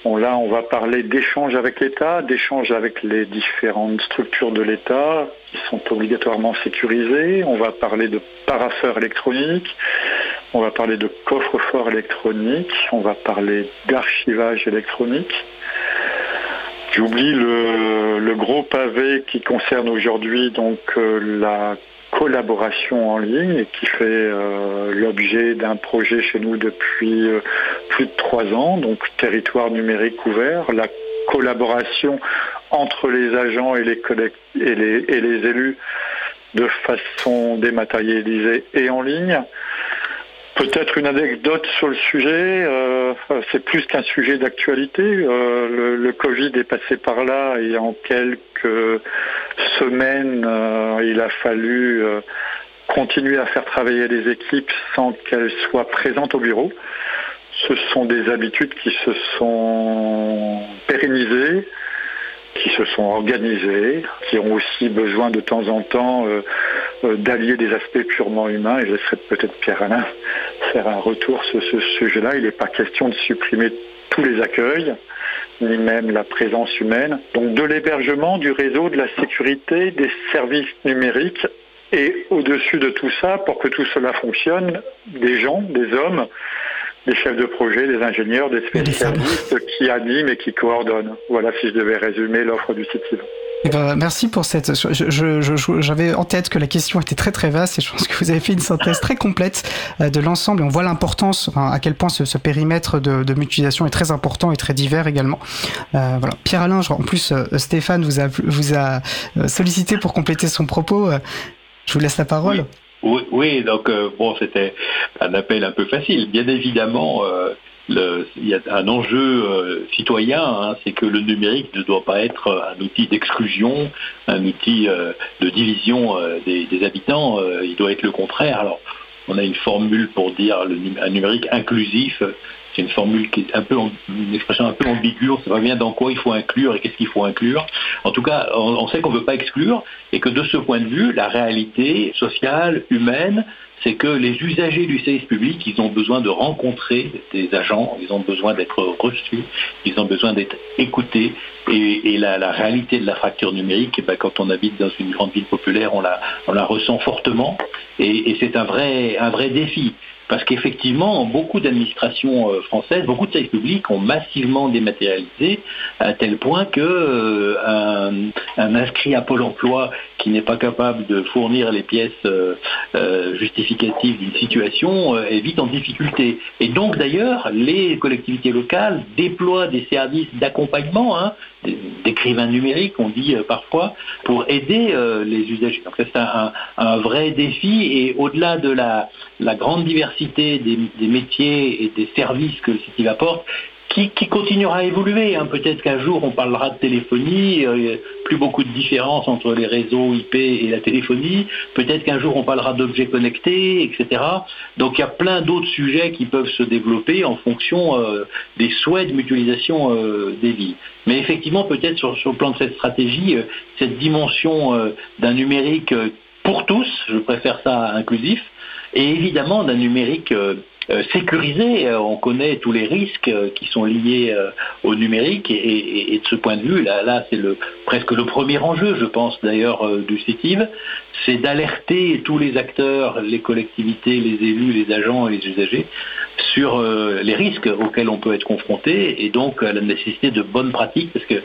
Là, on va parler d'échanges avec l'État, d'échanges avec les différentes structures de l'État qui sont obligatoirement sécurisées. On va parler de parapheurs électroniques. On va parler de coffre-fort électronique. On va parler d'archivage électronique. J'oublie le, gros pavé qui concerne aujourd'hui donc euh, la collaboration en ligne et qui fait euh, l'objet d'un projet chez nous depuis euh, plus de trois ans, donc territoire numérique ouvert, la collaboration entre les agents et les, élus de façon dématérialisée et en ligne. Peut-être une anecdote sur le sujet, euh, c'est plus qu'un sujet d'actualité. Euh, le, Covid est passé par là et en quelques semaines, euh, il a fallu continuer à faire travailler les équipes sans qu'elles soient présentes au bureau. Ce sont des habitudes qui se sont pérennisées, qui se sont organisées, qui ont aussi besoin de temps en temps d'allier des aspects purement humains. Et je laisserai peut-être Pierre-Alain faire un retour sur ce sujet-là. Il n'est pas question de supprimer tous les accueils, ni même la présence humaine. Donc de l'hébergement, du réseau, de la sécurité, des services numériques et au-dessus de tout ça, pour que tout cela fonctionne, des gens, des hommes, des chefs de projet, des ingénieurs, des spécialistes qui animent et qui coordonnent. Voilà si je devais résumer l'offre du site. Eh ben, merci pour cette. J'avais en tête que la question était très très vaste et je pense que vous avez fait une synthèse très complète euh, de l'ensemble et on voit l'importance, à quel point ce, périmètre de, mutualisation est très important et très divers également. Euh, voilà. Pierre Alain, en plus euh, Stéphane vous a, vous a sollicité pour compléter son propos. Je vous laisse la parole. Oui, oui, donc bon, c'était un appel un peu facile. Bien évidemment, il y a un enjeu euh, citoyen, hein, c'est que le numérique ne doit pas être un outil d'exclusion, un outil euh, de division euh, des, habitants, il doit être le contraire. Alors, on a une formule pour dire un numérique inclusif, c'est une formule qui est un peu une expression un peu ambiguë, on ne sait pas bien dans quoi il faut inclure et qu'est-ce qu'il faut inclure. En tout cas, on sait qu'on ne veut pas exclure et que de ce point de vue, la réalité sociale, humaine, c'est que les usagers du service public, ils ont besoin de rencontrer des agents, ils ont besoin d'être reçus, ils ont besoin d'être écoutés. Et, la, réalité de la fracture numérique, eh ben, quand on habite dans une grande ville populaire, on la, ressent fortement. Et, et c'est un vrai, un vrai défi. Parce qu'effectivement, beaucoup d'administrations euh, françaises, beaucoup de services publics ont massivement dématérialisé à tel point que euh, inscrit à Pôle emploi qui n'est pas capable de fournir les pièces euh, justificatives d'une situation est vite en difficulté. Et donc d'ailleurs, les collectivités locales déploient des services d'accompagnement, hein, d'écrivains numériques, on dit parfois, pour aider les usagers. Donc c'est un, un, vrai défi et au-delà de la, la grande diversité des, métiers et des services que le site apporte, qui, continuera à évoluer. Hein. Peut-être qu'un jour on parlera de téléphonie, euh, plus beaucoup de différence entre les réseaux IP et la téléphonie. Peut-être qu'un jour on parlera d'objets connectés, etc. Donc il y a plein d'autres sujets qui peuvent se développer en fonction euh, des souhaits de mutualisation euh, des villes. Mais effectivement, peut-être sur, le plan de cette stratégie, cette dimension d'un numérique pour tous, je préfère ça inclusif, et évidemment d'un numérique euh, sécurisé. Euh, on connaît tous les risques qui sont liés au numérique et, de ce point de vue, là, c'est presque le premier enjeu, je pense d'ailleurs, du CITIV, c'est d'alerter tous les acteurs, les collectivités, les élus, les agents et les usagers sur les risques auxquels on peut être confronté et donc la nécessité de bonnes pratiques parce que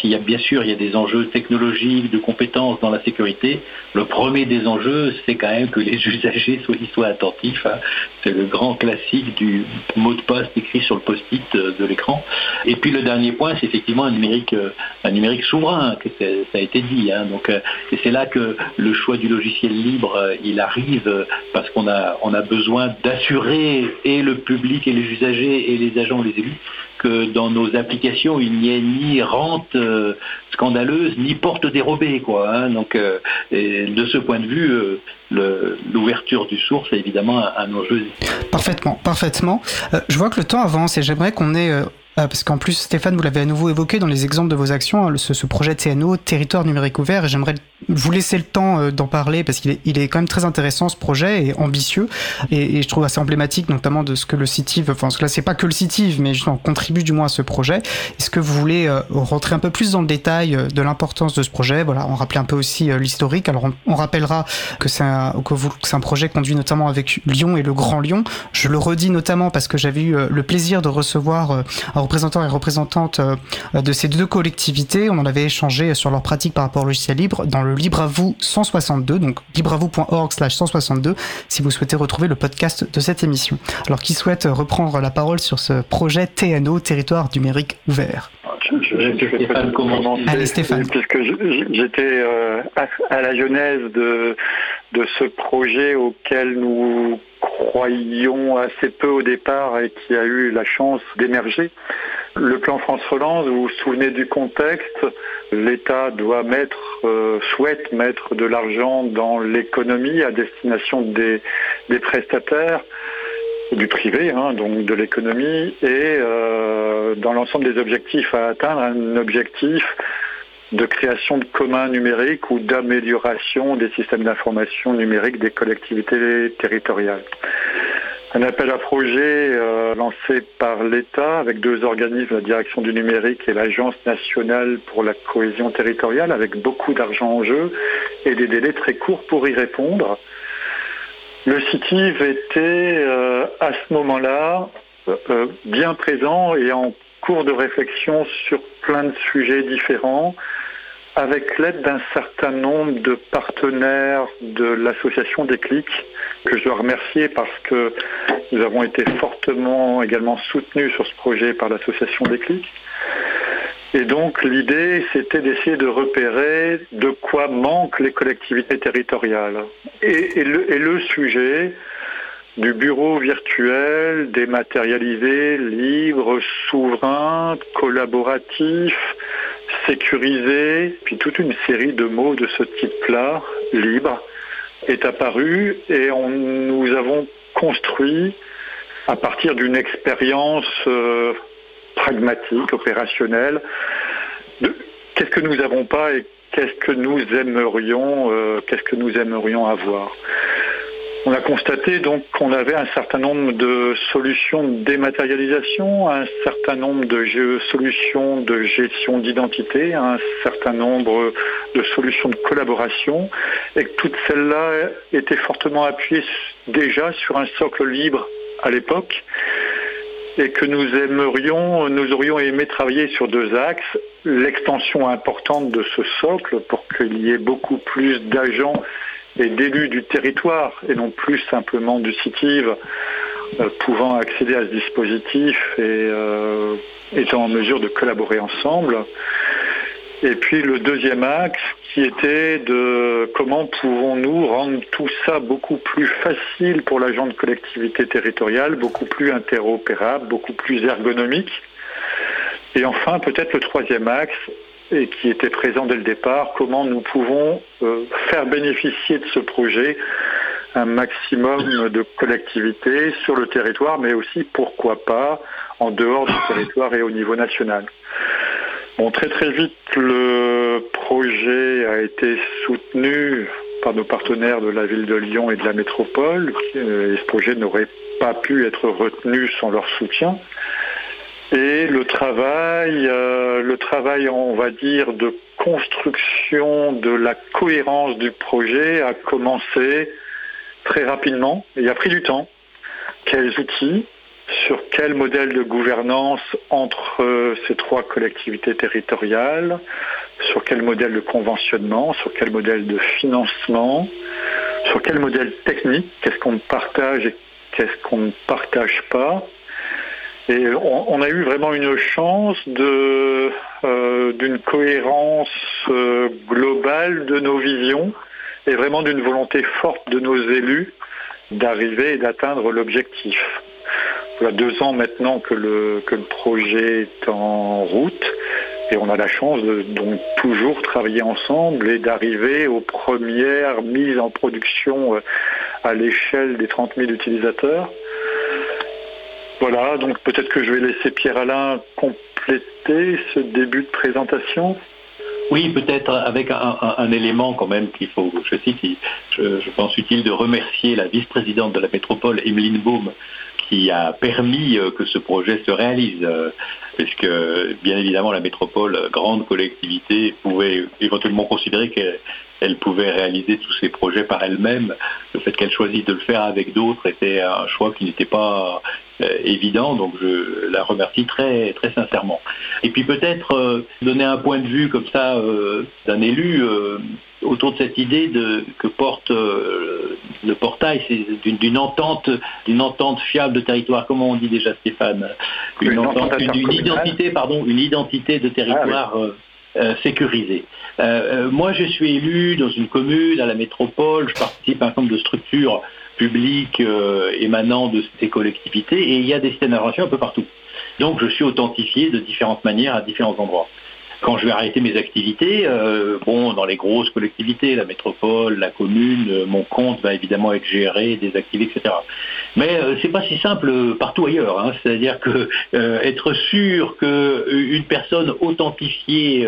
s'il y a bien sûr il y a des enjeux technologiques, de compétences dans la sécurité, le premier des enjeux c'est quand même que les [LAUGHS] usagers soient, soient attentifs. Hein. C'est le grand classique du mot de passe écrit sur le post-it euh, de l'écran. Et puis le dernier point, c'est effectivement un numérique, euh, souverain, que ça a été dit. Hein. Euh, et c'est là que le choix du logiciel libre, il arrive parce qu'on a, a besoin d'assurer et le public et les usagers et les agents, les élus, que dans nos applications, il n'y ait ni rente scandaleuse, ni porte dérobée. Quoi, hein. Donc, de ce point de vue, l'ouverture du source est évidemment un, enjeu. Parfaitement, parfaitement. Euh, je vois que le temps avance et j'aimerais qu'on ait euh, Euh, parce qu'en plus, Stéphane, vous l'avez à nouveau évoqué dans les exemples de vos actions, hein, ce, projet TNO, Territoire numérique ouvert, et j'aimerais vous laisser le temps euh, d'en parler parce qu'il est, il est quand même très intéressant ce projet et ambitieux, et, je trouve assez emblématique notamment de ce que le CITIV, enfin là c'est pas que le CITIV, mais justement contribue du moins à ce projet. Est-ce que vous voulez euh, rentrer un peu plus dans le détail de l'importance de ce projet? Voilà, on rappelait un peu aussi l'historique. Alors on, rappellera que c'est un, que, c'est un projet conduit notamment avec Lyon et le Grand Lyon. Je le redis notamment parce que j'avais eu le plaisir de recevoir représentants et représentantes euh, de ces deux collectivités. On en avait échangé sur leurs pratiques par rapport au logiciel libre dans le Libre à vous 162, donc libreavou.org slash 162, si vous souhaitez retrouver le podcast de cette émission. Alors, qui souhaite reprendre la parole sur ce projet TNO, Territoire numérique ouvert? Allez Stéphane. Puisque j'étais euh, à la genèse de, de ce projet auquel nous croyons assez peu au départ et qui a eu la chance d'émerger. Le plan France Relance, vous vous souvenez du contexte, l'État doit mettre, euh, souhaite mettre de l'argent dans l'économie à destination des, prestataires du privé, hein, donc de l'économie, et euh, dans l'ensemble des objectifs à atteindre, un objectif de création de communs numériques ou d'amélioration des systèmes d'information numérique des collectivités territoriales. Un appel à projet euh, lancé par l'État avec deux organismes, la direction du numérique et l'Agence nationale pour la cohésion territoriale, avec beaucoup d'argent en jeu et des délais très courts pour y répondre. Le CITIV était euh, à ce moment-là euh, bien présent et en cours de réflexion sur plein de sujets différents, avec l'aide d'un certain nombre de partenaires de l'association des clics, que je dois remercier parce que nous avons été fortement également soutenus sur ce projet par l'association des clics. Et donc l'idée, c'était d'essayer de repérer de quoi manquent les collectivités territoriales. Et, le, et le sujet du bureau virtuel, dématérialisé, libre, souverain, collaboratif, sécurisé, puis toute une série de mots de ce type-là, libre, est apparu et nous avons construit à partir d'une expérience euh, pragmatique, opérationnelle, de qu'est-ce que nous n'avons pas et qu'est-ce que nous aimerions, euh, qu'est-ce que nous aimerions avoir. On a constaté donc qu'on avait un certain nombre de solutions de dématérialisation, un certain nombre de solutions de gestion d'identité, un certain nombre de solutions de collaboration, et que toutes celles-là étaient fortement appuyées déjà sur un socle libre à l'époque, et que nous aimerions, nous aurions aimé travailler sur deux axes, l'extension importante de ce socle pour qu'il y ait beaucoup plus d'agents et d'élus du territoire et non plus simplement du CITIV euh, pouvant accéder à ce dispositif et euh, étant en mesure de collaborer ensemble. Et puis le deuxième axe qui était de comment pouvons-nous rendre tout ça beaucoup plus facile pour l'agent de collectivité territoriale, beaucoup plus interopérable, beaucoup plus ergonomique. Et enfin, peut-être le troisième axe, et qui était présent dès le départ, comment nous pouvons euh, faire bénéficier de ce projet un maximum de collectivités sur le territoire, mais aussi, pourquoi pas, en dehors du territoire et au niveau national. Bon, très très vite, le projet a été soutenu par nos partenaires de la ville de Lyon et de la métropole, et ce projet n'aurait pas pu être retenu sans leur soutien. Et le travail, euh, le travail, on va dire, de construction de la cohérence du projet a commencé très rapidement. Il a pris du temps. Quels outils Sur quel modèle de gouvernance entre euh, ces trois collectivités territoriales Sur quel modèle de conventionnement Sur quel modèle de financement Sur quel modèle technique Qu'est-ce qu'on partage et qu'est-ce qu'on ne partage pas et on, a eu vraiment une chance euh, d'une cohérence euh, globale de nos visions et vraiment d'une volonté forte de nos élus d'arriver et d'atteindre l'objectif. Voilà deux ans maintenant que le, projet est en route et on a la chance de toujours travailler ensemble et d'arriver aux premières mises en production euh, à l'échelle des 30 000 utilisateurs. Voilà, donc peut-être que je vais laisser Pierre-Alain compléter ce début de présentation. Oui, peut-être avec un, élément quand même qu'il faut, je cite, je, pense utile de remercier la vice-présidente de la métropole, Emeline Baum, qui a permis euh, que ce projet se réalise, euh, puisque bien évidemment la métropole, grande collectivité, pouvait éventuellement considérer qu'elle pouvait réaliser tous ces projets par elle-même. Le fait qu'elle choisisse de le faire avec d'autres était un choix qui n'était pas euh, évident, donc je la remercie très, très sincèrement. Et puis peut-être euh, donner un point de vue comme ça euh, d'un élu autour de cette idée de, que porte le portail, c'est d'une entente, d'une entente fiable de territoire. Comment on dit déjà, Stéphane? Une, identité, pardon, une identité de territoire. Ah sécurisée. moi, je suis élu dans une commune, à la métropole, je participe à un nombre de structures publics euh, émanant de ces collectivités et il y a des systèmes d'information un peu partout. Donc je suis authentifié de différentes manières à différents endroits quand je vais arrêter mes activités, euh, bon, dans les grosses collectivités, la métropole, la commune, euh, mon compte va évidemment être géré, désactivé, etc. Mais euh, c'est pas si simple partout ailleurs. Hein. C'est-à-dire que être sûr qu'une personne authentifiée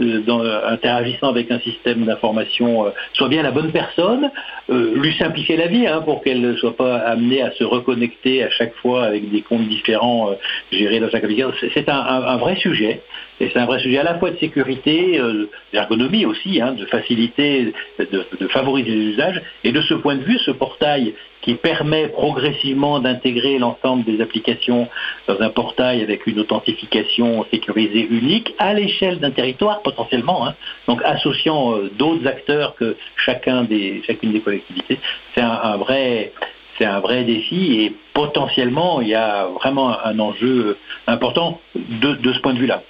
interagissant avec un système d'information soit bien la bonne personne, lui simplifier la vie hein, pour qu'elle ne soit pas amenée à se reconnecter à chaque fois avec des comptes différents gérés dans chaque application. C'est un vrai sujet. Et c'est un vrai sujet à la fois de sécurité, euh, d'ergonomie aussi, hein, de facilité, de, favoriser les usages. Et de ce point de vue, ce portail qui permet progressivement d'intégrer l'ensemble des applications dans un portail avec une authentification sécurisée unique à l'échelle d'un territoire potentiellement, hein. donc associant euh, d'autres acteurs que chacun des, chacune des collectivités, c'est un, vrai c'est un vrai défi et potentiellement il y a vraiment un enjeu important de ce point de vue-là.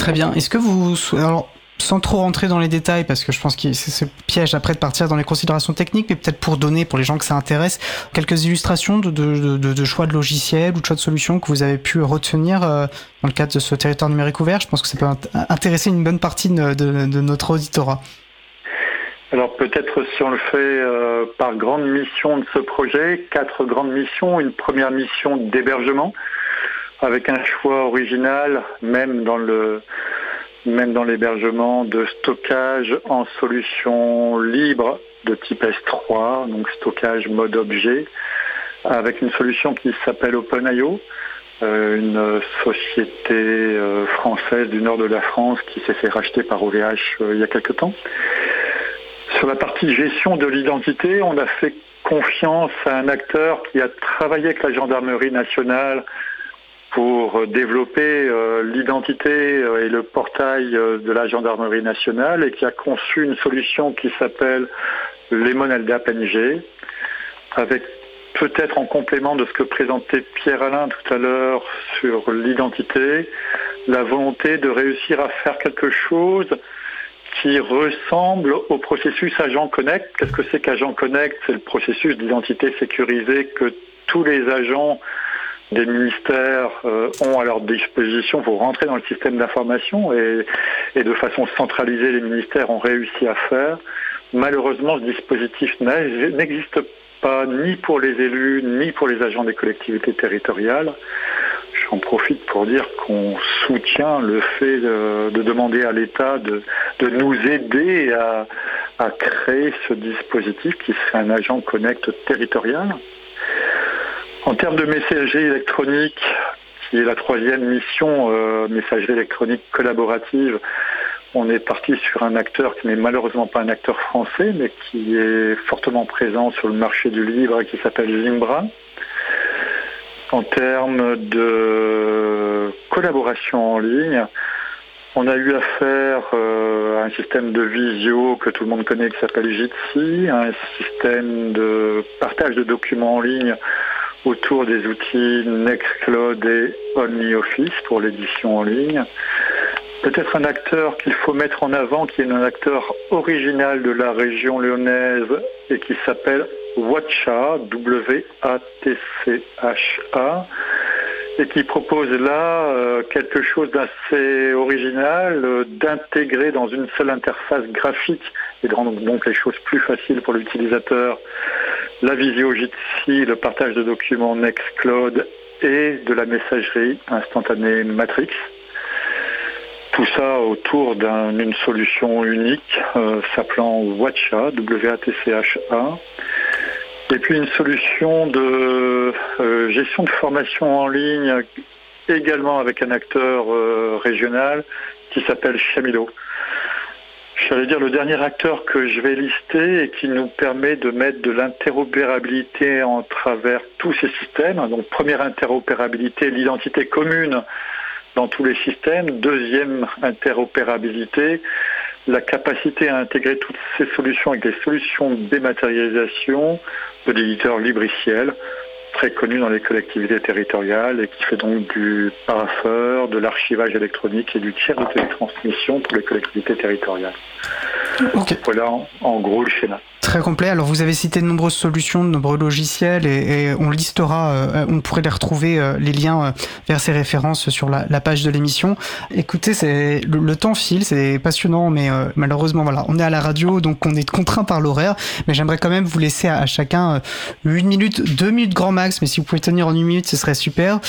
Très bien. Est-ce que vous... Alors, sans trop rentrer dans les détails, parce que je pense que c'est ce piège après de partir dans les considérations techniques, mais peut-être pour donner, pour les gens que ça intéresse, quelques illustrations de, choix de logiciels ou de choix de solutions que vous avez pu retenir euh, dans le cadre de ce territoire numérique ouvert. Je pense que ça peut intéresser une bonne partie de, notre auditorat. Alors peut-être si on le fait euh, par grande mission de ce projet, quatre grandes missions. Une première mission d'hébergement, avec un choix original, même dans le même dans l'hébergement de stockage en solution libre de type S3, donc stockage mode objet, avec une solution qui s'appelle OpenIO, euh, une société euh, française du nord de la France qui s'est fait racheter par OVH euh, il y a quelque temps. Sur la partie gestion de l'identité, on a fait confiance à un acteur qui a travaillé avec la gendarmerie nationale pour développer euh, l'identité euh, et le portail euh, de la gendarmerie nationale et qui a conçu une solution qui s'appelle Lemon PNG, avec peut-être en complément de ce que présentait Pierre-Alain tout à l'heure sur l'identité, la volonté de réussir à faire quelque chose qui ressemble au processus Agent Connect. Qu'est-ce que c'est qu'Agent Connect? C'est le processus d'identité sécurisée que tous les agents des ministères euh, ont à leur disposition pour rentrer dans le système d'information et, de façon centralisée, les ministères ont réussi à faire. Malheureusement, ce dispositif n'existe pas ni pour les élus, ni pour les agents des collectivités territoriales. J'en profite pour dire qu'on soutient le fait de, demander à l'État de, nous aider à, à créer ce dispositif qui serait un agent connect territorial. En termes de messagerie électronique, qui est la troisième mission, euh, messagerie électronique collaborative, on est parti sur un acteur qui n'est malheureusement pas un acteur français, mais qui est fortement présent sur le marché du livre et qui s'appelle Zimbra. En termes de collaboration en ligne, on a eu affaire euh, à un système de visio que tout le monde connaît qui s'appelle Jitsi, un système de partage de documents en ligne autour des outils Nextcloud et OnlyOffice pour l'édition en ligne. Peut-être un acteur qu'il faut mettre en avant, qui est un acteur original de la région lyonnaise et qui s'appelle Watcha, W-A-T-C-H-A, et qui propose là euh, quelque chose d'assez original, euh, d'intégrer dans une seule interface graphique et de rendre donc les choses plus faciles pour l'utilisateur la visio Jitsi, le partage de documents Nextcloud et de la messagerie instantanée Matrix. Tout ça autour d'une solution unique euh, s'appelant Watcha, W-A-T-C-H-A. Et puis une solution de euh, gestion de formation en ligne également avec un acteur euh, régional qui s'appelle Chamilo. J'allais dire le dernier acteur que je vais lister et qui nous permet de mettre de l'interopérabilité en travers tous ces systèmes. Donc première interopérabilité, l'identité commune dans tous les systèmes. Deuxième interopérabilité, la capacité à intégrer toutes ces solutions avec des solutions de dématérialisation de l'éditeur Libriciel très connu dans les collectivités territoriales et qui fait donc du paraffeur, de l'archivage électronique et du tiers de télétransmission pour les collectivités territoriales. Voilà en gros le schéma. Très complet. Alors vous avez cité de nombreuses solutions, de nombreux logiciels et, on listera, euh, on pourrait les retrouver euh, les liens euh, vers ces références sur la, page de l'émission. Écoutez, le, temps file, c'est passionnant, mais malheureusement voilà, on est à la radio donc on est contraint par l'horaire. Mais j'aimerais quand même vous laisser à, chacun une minute, deux minutes grand max, mais si vous pouvez tenir en une minute, ce serait super.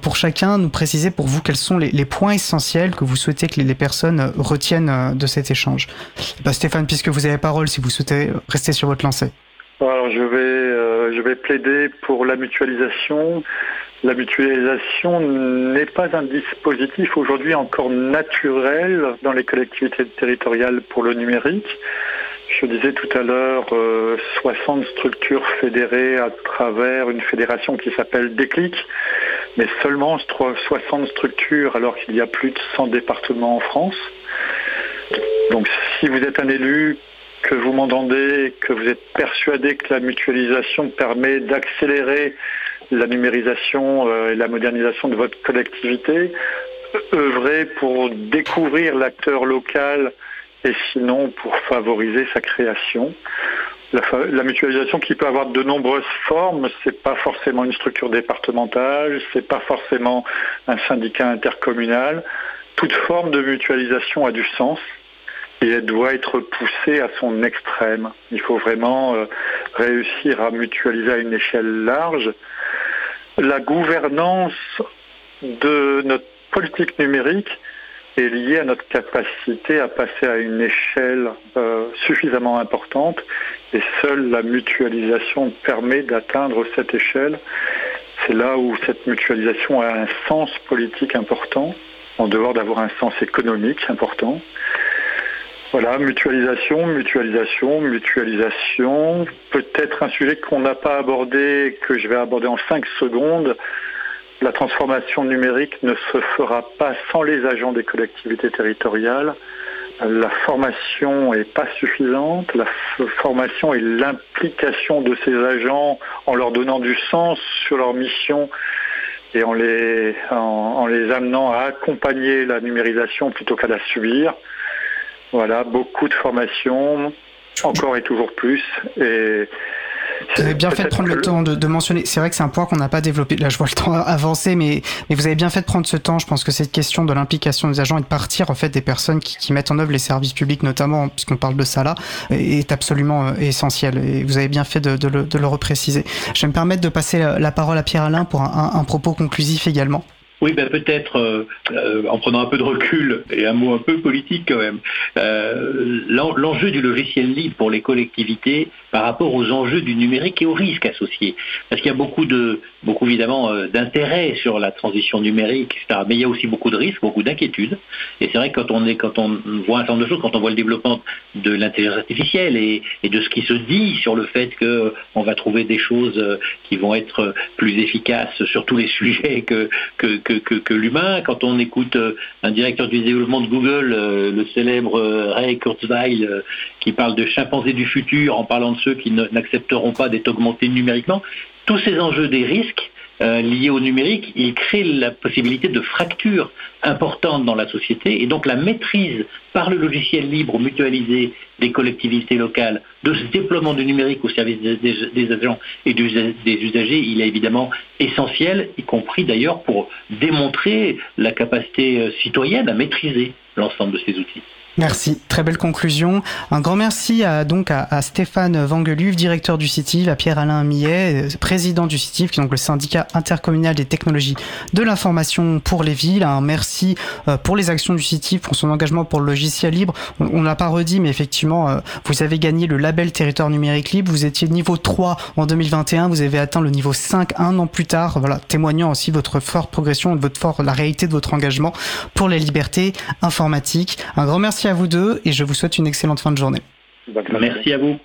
pour chacun, nous préciser pour vous quels sont les, points essentiels que vous souhaitez que les, personnes retiennent de cet échange. Bah, Stéphane, puisque vous avez la parole, si vous souhaitez rester sur votre lancée alors je vais, euh, je vais plaider pour la mutualisation. La mutualisation n'est pas un dispositif aujourd'hui encore naturel dans les collectivités territoriales pour le numérique. Je disais tout à l'heure 60 euh, structures fédérées à travers une fédération qui s'appelle Déclic, mais seulement 60 structures alors qu'il y a plus de 100 départements en France. Donc si vous êtes un élu que vous m'entendez, que vous êtes persuadé que la mutualisation permet d'accélérer la numérisation euh, et la modernisation de votre collectivité, œuvrez pour découvrir l'acteur local et sinon pour favoriser sa création. La, mutualisation qui peut avoir de nombreuses formes, c'est pas forcément une structure départementale, c'est pas forcément un syndicat intercommunal. Toute forme de mutualisation a du sens et elle doit être poussée à son extrême. Il faut vraiment euh, réussir à mutualiser à une échelle large. La gouvernance de notre politique numérique est liée à notre capacité à passer à une échelle euh, suffisamment importante et seule la mutualisation permet d'atteindre cette échelle. C'est là où cette mutualisation a un sens politique important, en dehors d'avoir un sens économique important. Voilà, mutualisation, mutualisation, mutualisation. Peut-être un sujet qu'on n'a pas abordé, que je vais aborder en 5 secondes. La transformation numérique ne se fera pas sans les agents des collectivités territoriales. La formation n'est pas suffisante. La formation et l'implication de ces agents en leur donnant du sens sur leur mission et en les, en les amenant à accompagner la numérisation plutôt qu'à la subir. Voilà, beaucoup de formations, encore et toujours plus. Et vous avez bien fait de prendre le, temps de, mentionner. C'est vrai que c'est un point qu'on n'a pas développé. Là, je vois le temps [LAUGHS] avancer, mais, mais vous avez bien fait de prendre ce temps. Je pense que cette question de l'implication des agents et de partir en fait des personnes qui, mettent en œuvre les services publics, notamment puisqu'on parle de ça là, est absolument euh, essentiel. Et vous avez bien fait de, le, de le, repréciser. Je vais me permettre de passer la parole à Pierre Alain pour un propos conclusif également. Oui, ben peut-être euh, euh, en prenant un peu de recul et un mot un peu politique quand même. Euh, l'enjeu du logiciel libre pour les collectivités par rapport aux enjeux du numérique et aux risques associés. Parce qu'il y a beaucoup de, beaucoup évidemment d'intérêt sur la transition numérique, etc. Mais il y a aussi beaucoup de risques, beaucoup d'inquiétudes. Et c'est vrai que quand on est, quand on voit un certain nombre de choses, quand on voit le développement de l'intelligence artificielle et, de ce qui se dit sur le fait qu'on va trouver des choses qui vont être plus efficaces sur tous les [LAUGHS] sujets que, que que, l'humain. Quand on écoute euh, un directeur du développement de Google, euh, le célèbre euh, Ray Kurzweil, qui parle de chimpanzés du futur en parlant de ceux qui n'accepteront pas d'être augmentés numériquement, tous ces enjeux des risques euh, liés au numérique, il crée la possibilité de fractures importantes dans la société et donc la maîtrise par le logiciel libre mutualisé des collectivités locales de ce déploiement du numérique au service des, agents et des usagers, il est évidemment essentiel, y compris d'ailleurs pour démontrer la capacité euh, citoyenne à maîtriser l'ensemble de ces outils. Merci, très belle conclusion. Un grand merci à, donc à, Stéphane Vangeluve, directeur du CITIV, à Pierre-Alain Millet, président du CITIV, qui est donc le syndicat intercommunal des technologies de l'information pour les villes. Un merci euh, pour les actions du CITIV, pour son engagement pour le logiciel libre. On ne l'a pas redit, mais effectivement, euh, vous avez gagné le label territoire numérique libre. Vous étiez niveau 3 en 2021, vous avez atteint le niveau 5 un an plus tard, voilà, témoignant aussi votre forte progression, votre forte, la réalité de votre engagement pour les libertés informatiques. Un grand merci à vous deux et je vous souhaite une excellente fin de journée. Merci à vous.